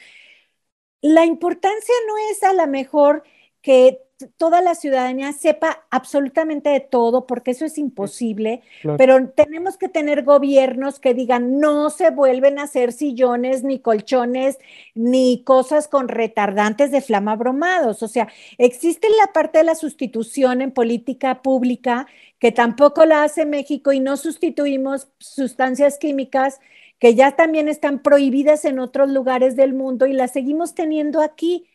La importancia no es a lo mejor que toda la ciudadanía sepa absolutamente de todo, porque eso es imposible, pero tenemos que tener gobiernos que digan, no se vuelven a hacer sillones, ni colchones, ni cosas con retardantes de flama bromados. O sea, existe la parte de la sustitución en política pública, que tampoco la hace México y no sustituimos sustancias químicas que ya también están prohibidas en otros lugares del mundo y las seguimos teniendo aquí,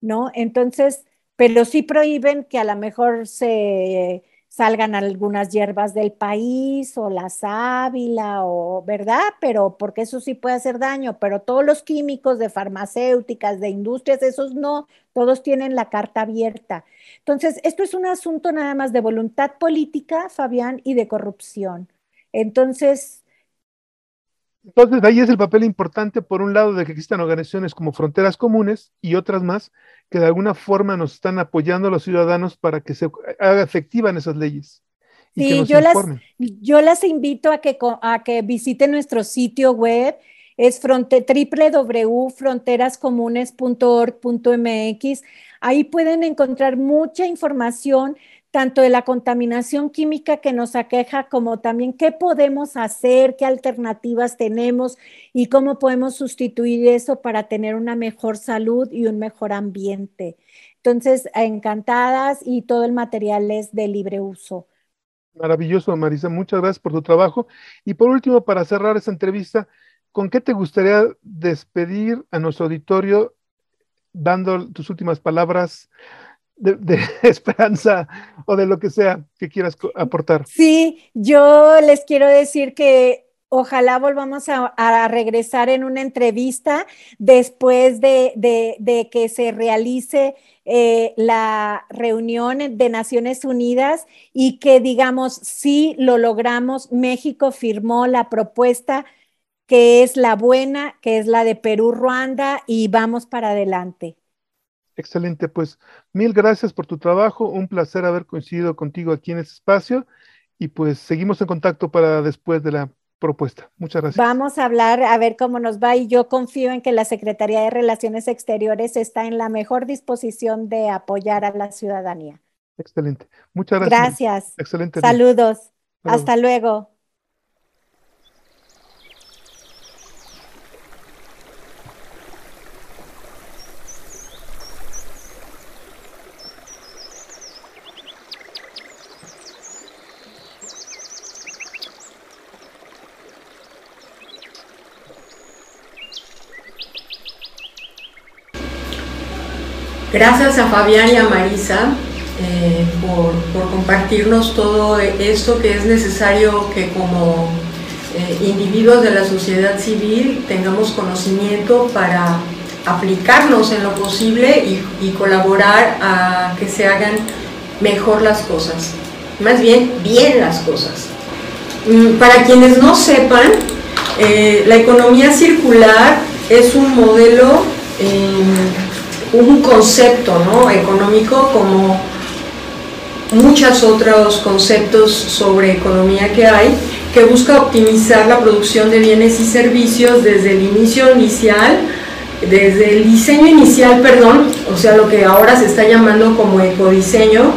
¿no? Entonces, pero sí prohíben que a lo mejor se salgan algunas hierbas del país o la sábila o, ¿verdad? Pero porque eso sí puede hacer daño, pero todos los químicos de farmacéuticas, de industrias, esos no, todos tienen la carta abierta. Entonces, esto es un asunto nada más de voluntad política, Fabián, y de corrupción. Entonces, entonces, ahí es el papel importante, por un lado, de que existan organizaciones como Fronteras Comunes y otras más que de alguna forma nos están apoyando a los ciudadanos para que se haga efectivas esas leyes. sí, yo, las, yo las invito a que, a que visiten nuestro sitio web, es www.fronterascomunes.org.mx. Ahí pueden encontrar mucha información tanto de la contaminación química que nos aqueja, como también qué podemos hacer, qué alternativas tenemos y cómo podemos sustituir eso para tener una mejor salud y un mejor ambiente. Entonces, encantadas y todo el material es de libre uso. Maravilloso, Marisa. Muchas gracias por tu trabajo. Y por último, para cerrar esta entrevista, ¿con qué te gustaría despedir a nuestro auditorio dando tus últimas palabras de, <laughs> esperanza o de lo que sea que quieras aportar. Sí, yo les quiero decir que ojalá volvamos a, regresar en una entrevista después de, que se realice eh, la reunión de Naciones Unidas y que digamos, sí lo logramos, México firmó la propuesta que es la buena, que es la de Perú-Ruanda y vamos para adelante. Excelente, pues mil gracias por tu trabajo, un placer haber coincidido contigo aquí en este espacio y pues seguimos en contacto para después de la propuesta. Muchas gracias. Vamos a hablar a ver cómo nos va y yo confío en que la Secretaría de Relaciones Exteriores está en la mejor disposición de apoyar a la ciudadanía. Excelente. Muchas gracias. Gracias. Excelente. Saludos. Hasta luego. Gracias a Fabián y a Marisa eh, por, compartirnos todo esto que es necesario que como eh, individuos de la sociedad civil tengamos conocimiento para aplicarnos en lo posible y, colaborar a que se hagan mejor las cosas, más bien bien las cosas. Mm, para quienes no sepan, eh, la economía circular es un modelo un concepto ¿no? económico como muchos otros conceptos sobre economía que hay, que busca optimizar la producción de bienes y servicios desde el inicio inicial, desde el diseño inicial, perdón, o sea, lo que ahora se está llamando como ecodiseño,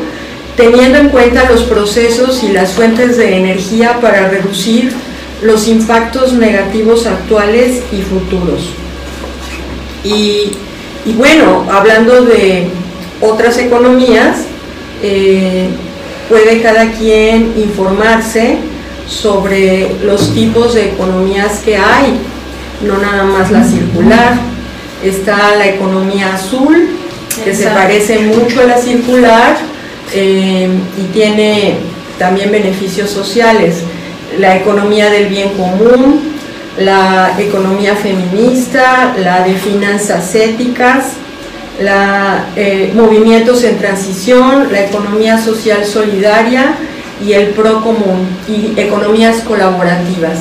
teniendo en cuenta los procesos y las fuentes de energía para reducir los impactos negativos actuales y futuros. Y y bueno, hablando de otras economías, eh, puede cada quien informarse sobre los tipos de economías que hay, no nada más la circular. Está la economía azul, que se parece mucho a la circular eh, y tiene también beneficios sociales. La economía del bien común, la economía feminista, la de finanzas éticas, la, eh, movimientos en transición, la economía social solidaria y el pro común y economías colaborativas.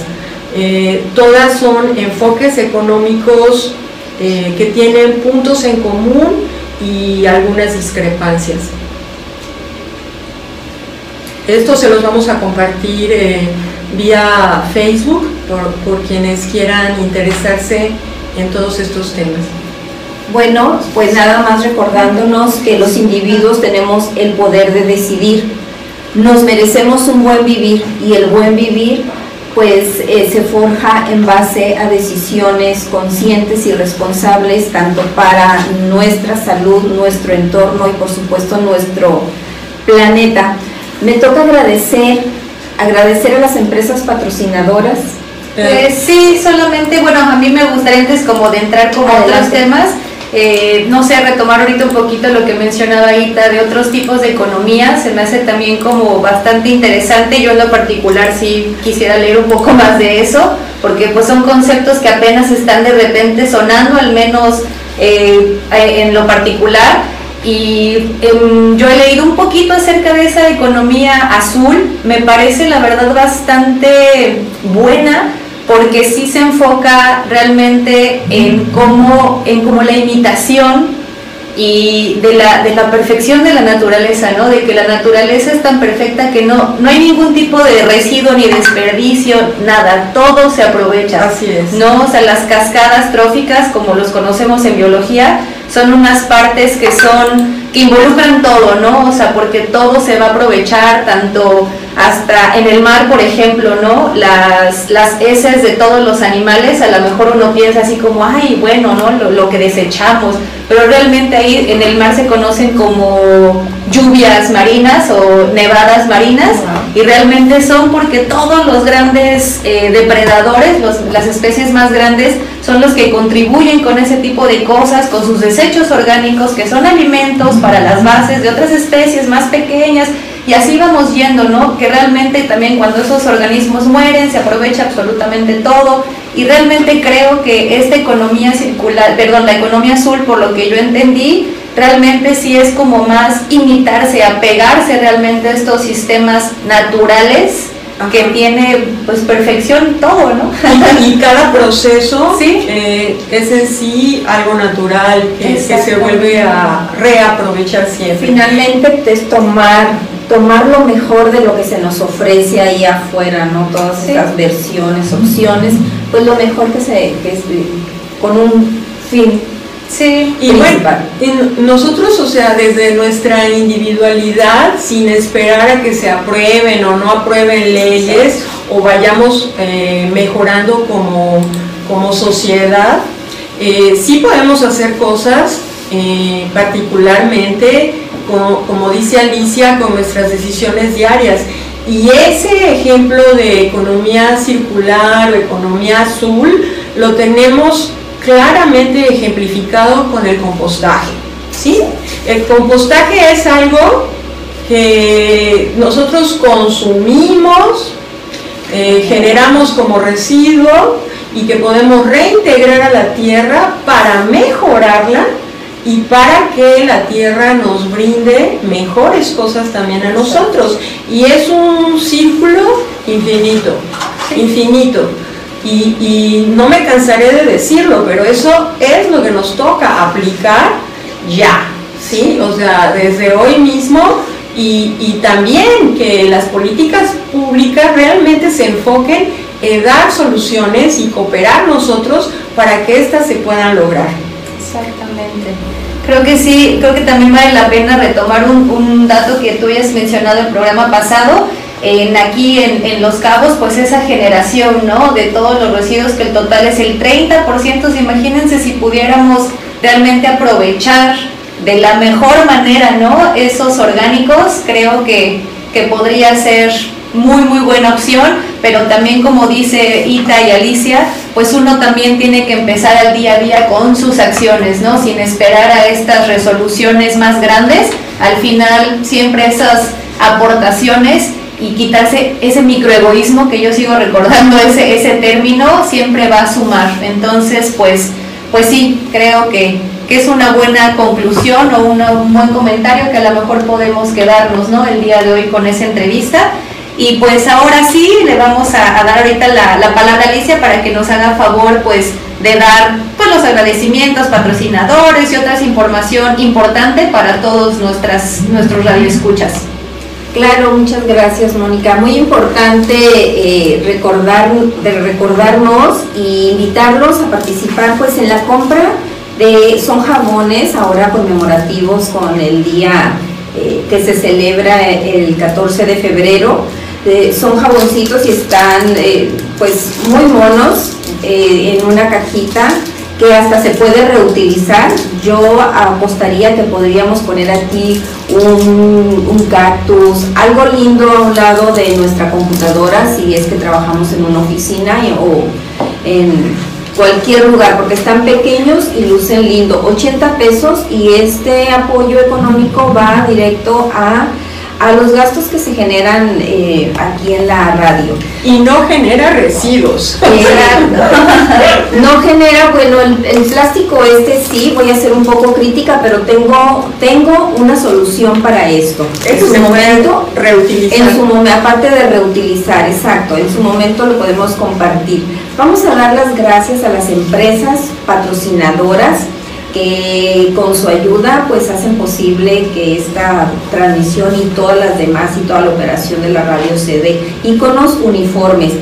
Eh, todas son enfoques económicos eh, que tienen puntos en común y algunas discrepancias. Esto se los vamos a compartir vía Facebook por, quienes quieran interesarse en todos estos temas. Bueno, pues nada más recordándonos que los individuos tenemos el poder de decidir. Nos merecemos un buen vivir y el buen vivir pues eh, se forja en base a decisiones conscientes y responsables tanto para nuestra salud, nuestro entorno y por supuesto nuestro planeta. Me toca agradecer, agradecer a las empresas patrocinadoras. Pues sí, solamente, bueno, a mí me gustaría antes como de entrar como a otros temas, eh, no sé, retomar ahorita un poquito lo que mencionaba Ita de otros tipos de economía, se me hace también como bastante interesante, yo en lo particular sí quisiera leer un poco más de eso, porque pues son conceptos que apenas están de repente sonando, al menos eh, en lo particular, y em, yo he leído un poquito acerca de esa economía azul, me parece la verdad bastante buena porque sí se enfoca realmente en cómo, en cómo la imitación y de la, de la perfección de la naturaleza, ¿no? De que la naturaleza es tan perfecta que no, no hay ningún tipo de residuo ni desperdicio, nada, todo se aprovecha. Así es. ¿No? O sea, las cascadas tróficas, como los conocemos en biología, son unas partes que son que involucran todo, ¿no? O sea, porque todo se va a aprovechar, tanto hasta en el mar, por ejemplo, ¿no? Las, las heces de todos los animales, a lo mejor uno piensa así como, ay, bueno, ¿no? Lo, lo, que desechamos, pero realmente ahí en el mar se conocen como lluvias marinas o nevadas marinas y realmente son porque todos los grandes eh, depredadores, los, las especies más grandes, son los que contribuyen con ese tipo de cosas, con sus desechos orgánicos que son alimentos para las bases de otras especies más pequeñas y así vamos yendo, ¿no? Que realmente también cuando esos organismos mueren se aprovecha absolutamente todo y realmente creo que esta economía circular, perdón, la economía azul, por lo que yo entendí, realmente sí es como más imitarse, apegarse realmente a estos sistemas naturales que tiene pues perfección todo, ¿no? Y, cada proceso <laughs> ¿Sí? Eh, es en sí algo natural que, que se vuelve a reaprovechar siempre. Finalmente es tomar tomar lo mejor de lo que se nos ofrece ahí afuera, ¿no? Todas estas versiones, opciones, pues lo mejor que se, que es, con un fin. Sí, y bueno, nosotros, o sea, desde nuestra individualidad, sin esperar a que se aprueben o no aprueben leyes o vayamos eh, mejorando como, como sociedad, eh, sí podemos hacer cosas, eh, particularmente como, dice Alicia, con nuestras decisiones diarias. Y ese ejemplo de economía circular o economía azul lo tenemos claramente ejemplificado con el compostaje. ¿sí? El compostaje es algo que nosotros consumimos, eh, generamos como residuo y que podemos reintegrar a la tierra para mejorarla y para que la tierra nos brinde mejores cosas también a nosotros. Y es un círculo infinito, infinito. Y, no me cansaré de decirlo, pero eso es lo que nos toca aplicar ya, ¿sí? O sea, desde hoy mismo y, y también que las políticas públicas realmente se enfoquen en dar soluciones y cooperar nosotros para que éstas se puedan lograr. Exactamente. Creo que sí, creo que también vale la pena retomar un, un dato que tú hayas mencionado en el programa pasado. En, aquí en, en, Los Cabos, pues esa generación, ¿no? De todos los residuos, que el total es el 30%, imagínense si pudiéramos realmente aprovechar de la mejor manera, ¿no? Esos orgánicos, creo que, que podría ser muy, muy buena opción, pero también como dice Ita y Alicia, pues uno también tiene que empezar al día a día con sus acciones, ¿no? Sin esperar a estas resoluciones más grandes, al final siempre esas aportaciones y quitarse ese microegoísmo que yo sigo recordando ese, ese término siempre va a sumar. Entonces, pues, pues sí, creo que, que es una buena conclusión o un buen comentario que a lo mejor podemos quedarnos ¿no? el día de hoy con esa entrevista. Y pues ahora sí, le vamos a, dar ahorita la, la, palabra a Alicia para que nos haga favor pues de dar pues, los agradecimientos, patrocinadores y otras información importante para todos nuestras, nuestros radioescuchas. Claro, muchas gracias Mónica. Muy importante eh, recordar, de recordarnos e invitarlos a participar pues en la compra de son jamones ahora conmemorativos con el día eh, que se celebra el 14 de febrero eh, son jaboncitos y están eh, pues muy monos eh, en una cajita que hasta se puede reutilizar. Yo apostaría que podríamos poner aquí un, un, cactus, algo lindo a un lado de nuestra computadora si es que trabajamos en una oficina o en cualquier lugar, porque están pequeños y lucen lindo. 80 pesos y este apoyo económico va directo a a los gastos que se generan eh, aquí en la radio. Y no genera residuos. no genera, bueno, el, plástico este sí, voy a ser un poco crítica, pero tengo, tengo una solución para esto. En su momento, reutilizar. En su momento, aparte de reutilizar, exacto, en su momento lo podemos compartir. Vamos a dar las gracias a las empresas patrocinadoras que con su ayuda pues hacen posible que esta transmisión y todas las demás y toda la operación de la radio se dé. Iconos uniformes.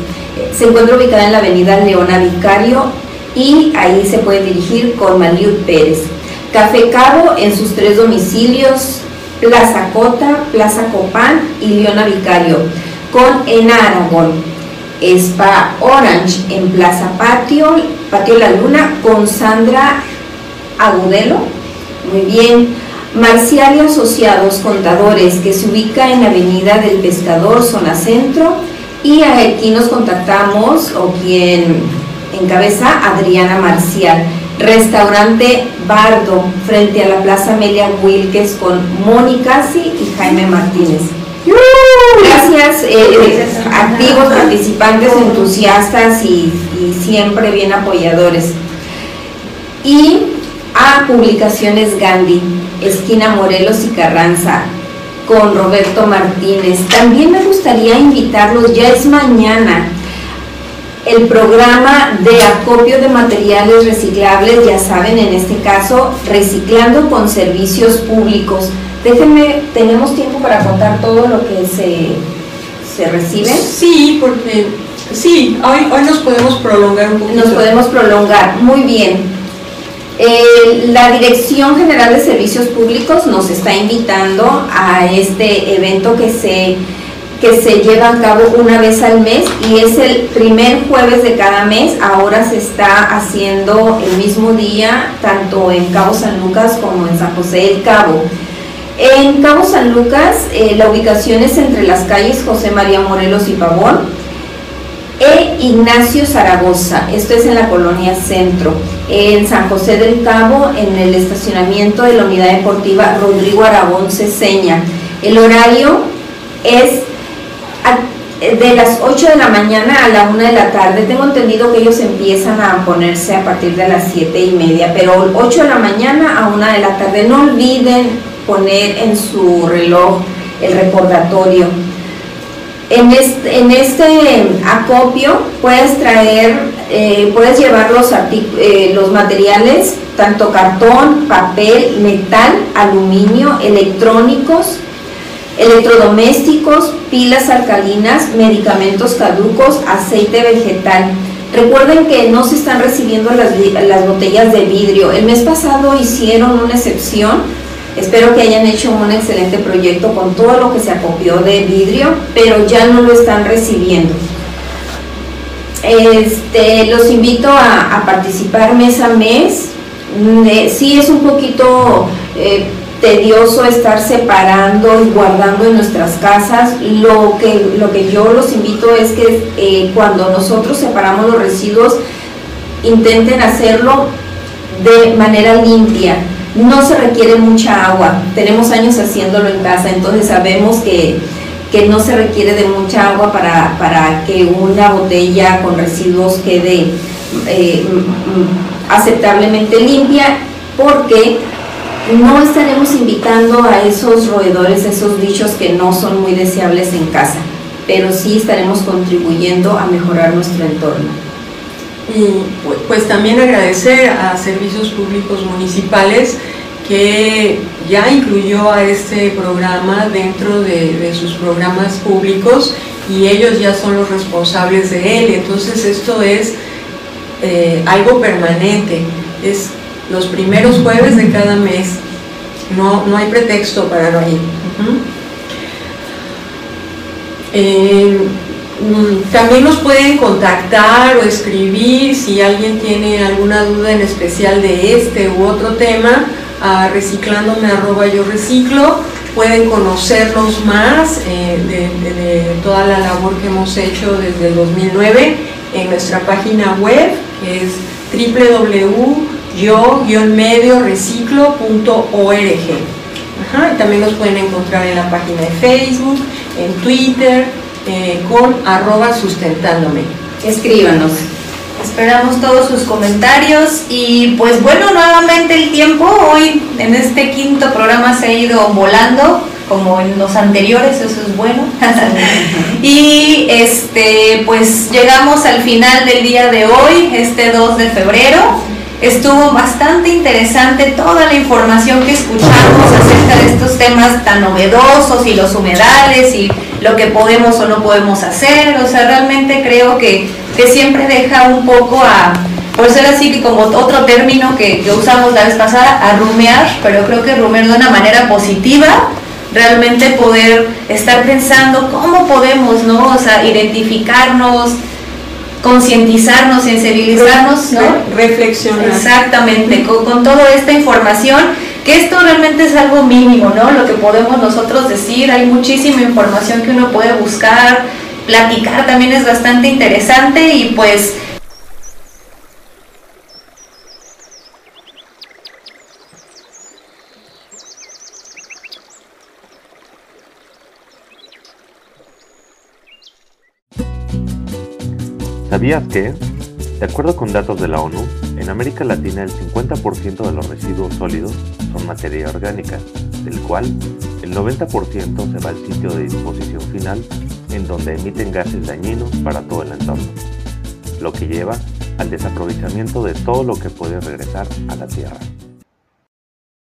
Se encuentra ubicada en la avenida Leona Vicario y ahí se puede dirigir con Maliud Pérez. Café Cabo en sus tres domicilios, Plaza Cota, Plaza Copán y Leona Vicario, con Ena Aragón. Spa Orange en Plaza Patio, Patio La Luna, con Sandra Agudelo. Muy bien. Marcial y Asociados Contadores, que se ubica en Avenida del Pescador, zona centro. Y aquí nos contactamos, o quien encabeza, Adriana Marcial. Restaurante Bardo, frente a la Plaza Amelia Wilkes, con Mónica y Jaime Martínez. Gracias, eh, activos, participantes, entusiastas y siempre bien apoyadores. Y a Publicaciones Gandhi, esquina Morelos y Carranza, con Roberto Martínez. También me gustaría invitarlos, ya es mañana, el programa de acopio de materiales reciclables, ya saben, en este caso, reciclando con servicios públicos. Déjenme, ¿tenemos tiempo para contar todo lo que se, se recibe? Sí, porque sí, hoy, hoy nos podemos prolongar un poquito. Nos podemos prolongar, muy bien. Eh, la Dirección General de Servicios Públicos nos está invitando a este evento que se, que se lleva a cabo una vez al mes y es el primer jueves de cada mes. Ahora se está haciendo el mismo día tanto en Cabo San Lucas como en San José del Cabo. En Cabo San Lucas eh, la ubicación es entre las calles José María Morelos y Pavón e Ignacio Zaragoza, esto es en la colonia Centro, en San José del Cabo, en el estacionamiento de la unidad deportiva Rodrigo Aragón Ceseña. El horario es de las 8 de la mañana a la 1 de la tarde. Tengo entendido que ellos empiezan a ponerse a partir de las 7 y media, pero 8 de la mañana a 1 de la tarde. No olviden poner en su reloj el recordatorio en este, este acopio puedes traer, eh, puedes llevar los, eh, los materiales, tanto cartón, papel, metal, aluminio, electrónicos, electrodomésticos, pilas alcalinas, medicamentos caducos, aceite vegetal. Recuerden que no se están recibiendo las, las botellas de vidrio. El mes pasado hicieron una excepción Espero que hayan hecho un excelente proyecto con todo lo que se acopió de vidrio, pero ya no lo están recibiendo. Este, los invito a, participar mes a mes. Mm, eh, sí es un poquito eh, tedioso estar separando y guardando en nuestras casas. Lo que, lo que yo los invito es que eh, cuando nosotros separamos los residuos, intenten hacerlo de manera limpia no se requiere mucha agua. Tenemos años haciéndolo en casa, entonces sabemos que, no se requiere de mucha agua para, que una botella con residuos quede eh, aceptablemente limpia, porque no estaremos invitando a esos roedores, esos bichos que no son muy deseables en casa, pero sí estaremos contribuyendo a mejorar nuestro entorno. Y pues también agradecer a Servicios Públicos Municipales que ya incluyó a este programa dentro de, sus programas públicos y ellos ya son los responsables de él. Entonces esto es eh, algo permanente, es los primeros jueves de cada mes, no, no hay pretexto para no ir. Mm, también nos pueden contactar o escribir si alguien tiene alguna duda en especial de este u otro tema a reciclándome arroba yo reciclo. Pueden conocernos más eh, de, toda la labor que hemos hecho desde el 2009 en nuestra página web que es www.yo-medioreciclo.org. También nos pueden encontrar en la página de Facebook, en Twitter, eh, con arroba sustentándome. Escríbanos. Esperamos todos sus comentarios y pues bueno, nuevamente el tiempo hoy en este quinto programa se ha ido volando como en los anteriores, eso es bueno. <laughs> y este pues llegamos al final del día de hoy, este 2 de febrero. Estuvo bastante interesante toda la información que escuchamos acerca de estos temas tan novedosos y los humedales y lo que podemos o no podemos hacer. O sea, realmente creo que, que siempre deja un poco a, por ser así que como otro término que, que usamos la vez pasada, a rumear, pero creo que rumear de una manera positiva, realmente poder estar pensando cómo podemos, ¿no? O sea, identificarnos, concientizarnos, sensibilizarnos, ¿no? Reflexionar. Exactamente, con, con toda esta información, que esto realmente es algo mínimo, ¿no? Lo que podemos nosotros decir, hay muchísima información que uno puede buscar, platicar también es bastante interesante y pues ¿Sabías que, de acuerdo con datos de la ONU, en América Latina el 50% de los residuos sólidos son materia orgánica, del cual el 90% se va al sitio de disposición final en donde emiten gases dañinos para todo el entorno, lo que lleva al desaprovechamiento de todo lo que puede regresar a la Tierra.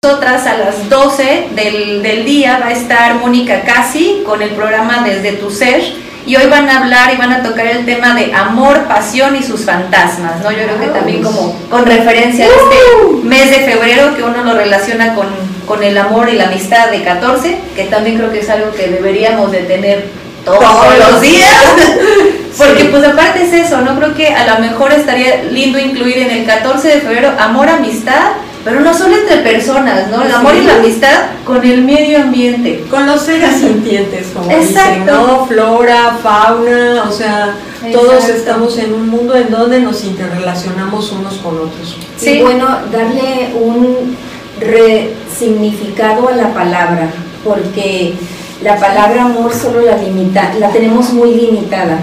Nosotras a las 12 del, del día va a estar Mónica Casi con el programa Desde tu Ser y hoy van a hablar y van a tocar el tema de amor, pasión y sus fantasmas, ¿no? Yo creo que también como con referencia a este mes de febrero que uno lo relaciona con, con el amor y la amistad de 14, que también creo que es algo que deberíamos de tener todos, Todos los días. <laughs> Porque Sí. pues aparte es eso, ¿no? Creo que a lo mejor estaría lindo incluir en el 14 de febrero amor, amistad, pero no solo entre personas, ¿no? El amor y la amistad con el medio ambiente. Con los seres sintientes, como dicen, Exacto. ¿no? Flora, fauna, o sea, todos Exacto. estamos en un mundo en donde nos interrelacionamos unos con otros. Y bueno, darle un resignificado a la palabra, porque la palabra amor solo la limita, la tenemos muy limitada.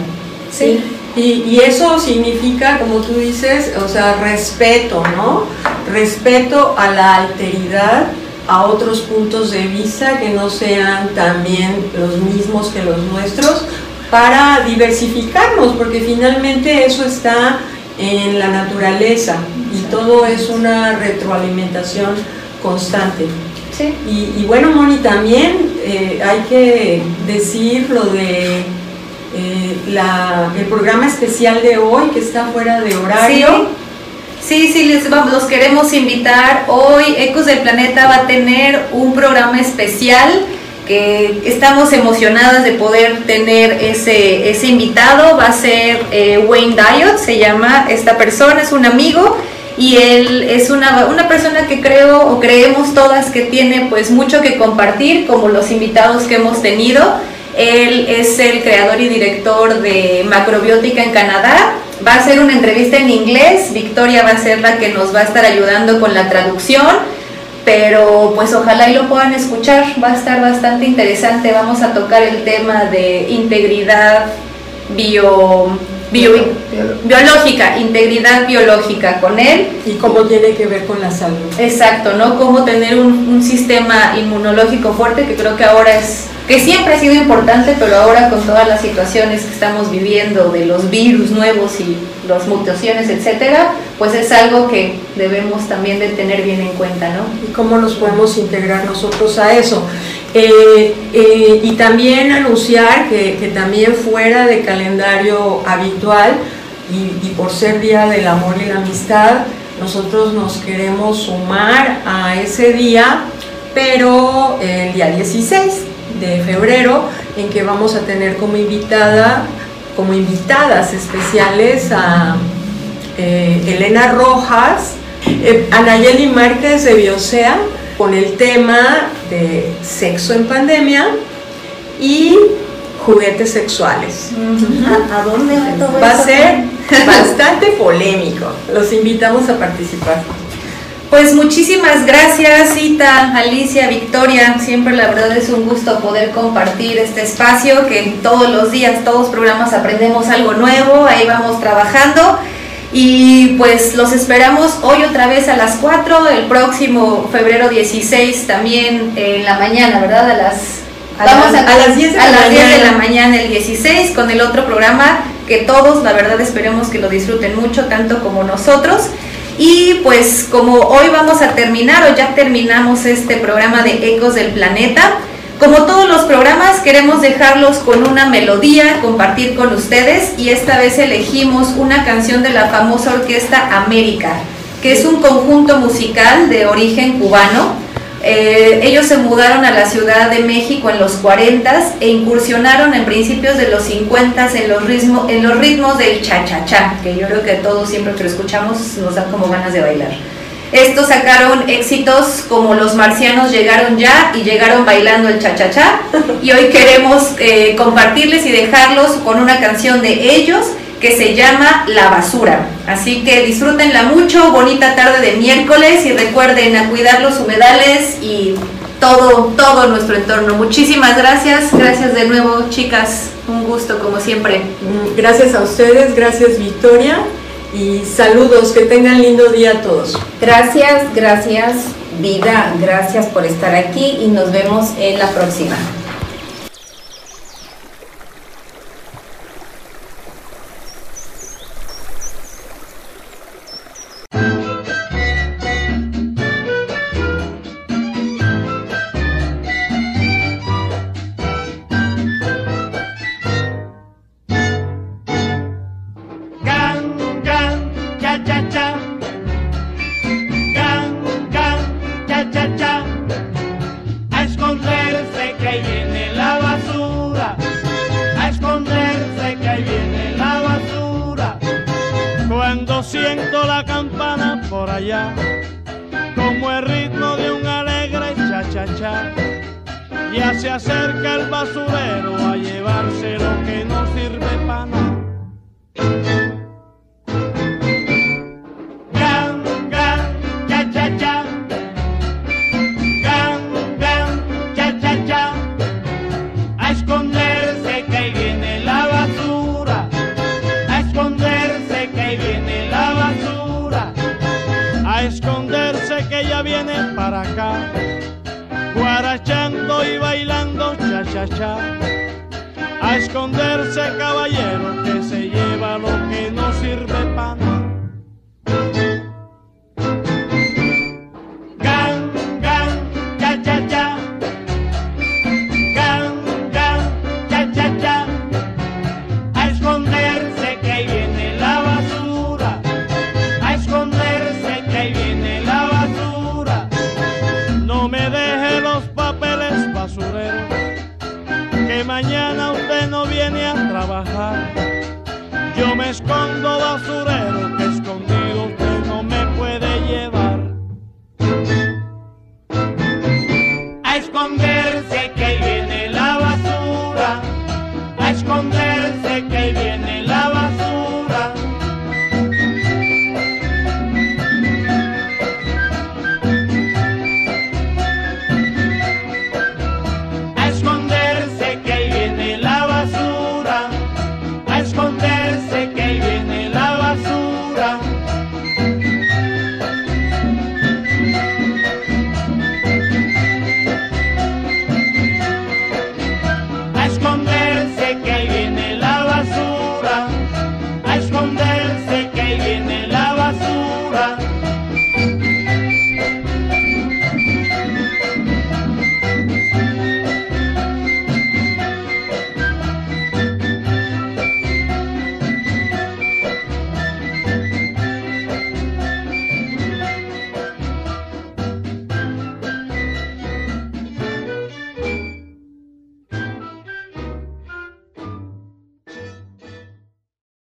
¿sí? Y, y eso significa, como tú dices, o sea, respeto, ¿no? Respeto a la alteridad, a otros puntos de vista que no sean también los mismos que los nuestros, para diversificarnos, porque finalmente eso está en la naturaleza y todo es una retroalimentación constante. Y, bueno, Moni, también eh, hay que decir lo de eh, la- el programa especial de hoy que está fuera de horario. Sí, sí, les los queremos invitar. Hoy Ecos del Planeta va a tener un programa especial que estamos emocionadas de poder tener ese, ese invitado. Va a ser eh, Wayne Diot, se llama esta persona, es un amigo y él es una, una persona que creo o creemos todas que tiene pues mucho que compartir como los invitados que hemos tenido. Él es el creador y director de Macrobiótica en Canadá. Va a hacer una entrevista en inglés. Victoria va a ser la que nos va a estar ayudando con la traducción. Pero pues ojalá y lo puedan escuchar. Va a estar bastante interesante. Vamos a tocar el tema de integridad bio, bio- biológica, integridad biológica con él. Y cómo tiene que ver con la salud. Exacto, ¿no? Cómo tener un, un sistema inmunológico fuerte, que creo que ahora es, que siempre ha sido importante, pero ahora con todas las situaciones que estamos viviendo de los virus nuevos y las mutaciones, etcétera, pues es algo que debemos también de tener bien en cuenta, ¿no? y cómo nos podemos integrar nosotros a eso. Eh, eh, y también anunciar que, también fuera de calendario habitual y, por ser Día del Amor y la Amistad, nosotros nos queremos sumar a ese día, pero el día 16 de febrero, en que vamos a tener como invitada, como invitadas especiales a eh, Elena Rojas, Anayeli Márquez de Biosea, con el tema de sexo en pandemia y juguetes sexuales. ¿A, a dónde va todo Va a eso? ser bastante polémico. Los invitamos a participar. Pues muchísimas gracias, Cita, Alicia, Victoria. Siempre la verdad es un gusto poder compartir este espacio, que todos los días, todos los programas aprendemos algo nuevo, ahí vamos trabajando. Y pues los esperamos hoy otra vez a las 4, el próximo febrero 16 también en la mañana, ¿verdad? A las, A las- a las 10 de a la las 10 de la mañana. mañana el 16 con el otro programa que todos, la verdad, esperemos que lo disfruten mucho, tanto como nosotros. Y pues como hoy vamos a terminar o ya terminamos este programa de Ecos del Planeta, Como todos los programas, queremos dejarlos con una melodía, compartir con ustedes y esta vez elegimos una canción de la famosa orquesta América, que es un conjunto musical de origen cubano. Eh, ellos se mudaron a la Ciudad de México en los 40 e incursionaron en principios de los 50 en los, ritmos, en los ritmos del cha-cha-cha, que yo creo que todos siempre que lo escuchamos nos dan como ganas de bailar. Estos sacaron éxitos como Los Marcianos llegaron ya y llegaron bailando el cha-cha-cha. <laughs> Y hoy queremos eh, compartirles y dejarlos con una canción de ellos que se llama La Basura. Así que disfrútenla mucho, bonita tarde de miércoles y recuerden a cuidar los humedales y todo, todo nuestro entorno. Muchísimas gracias, gracias de nuevo chicas, un gusto como siempre. Gracias a ustedes, gracias Victoria y saludos, que tengan lindo día a todos. Gracias, gracias vida, gracias por estar aquí y nos vemos en la próxima.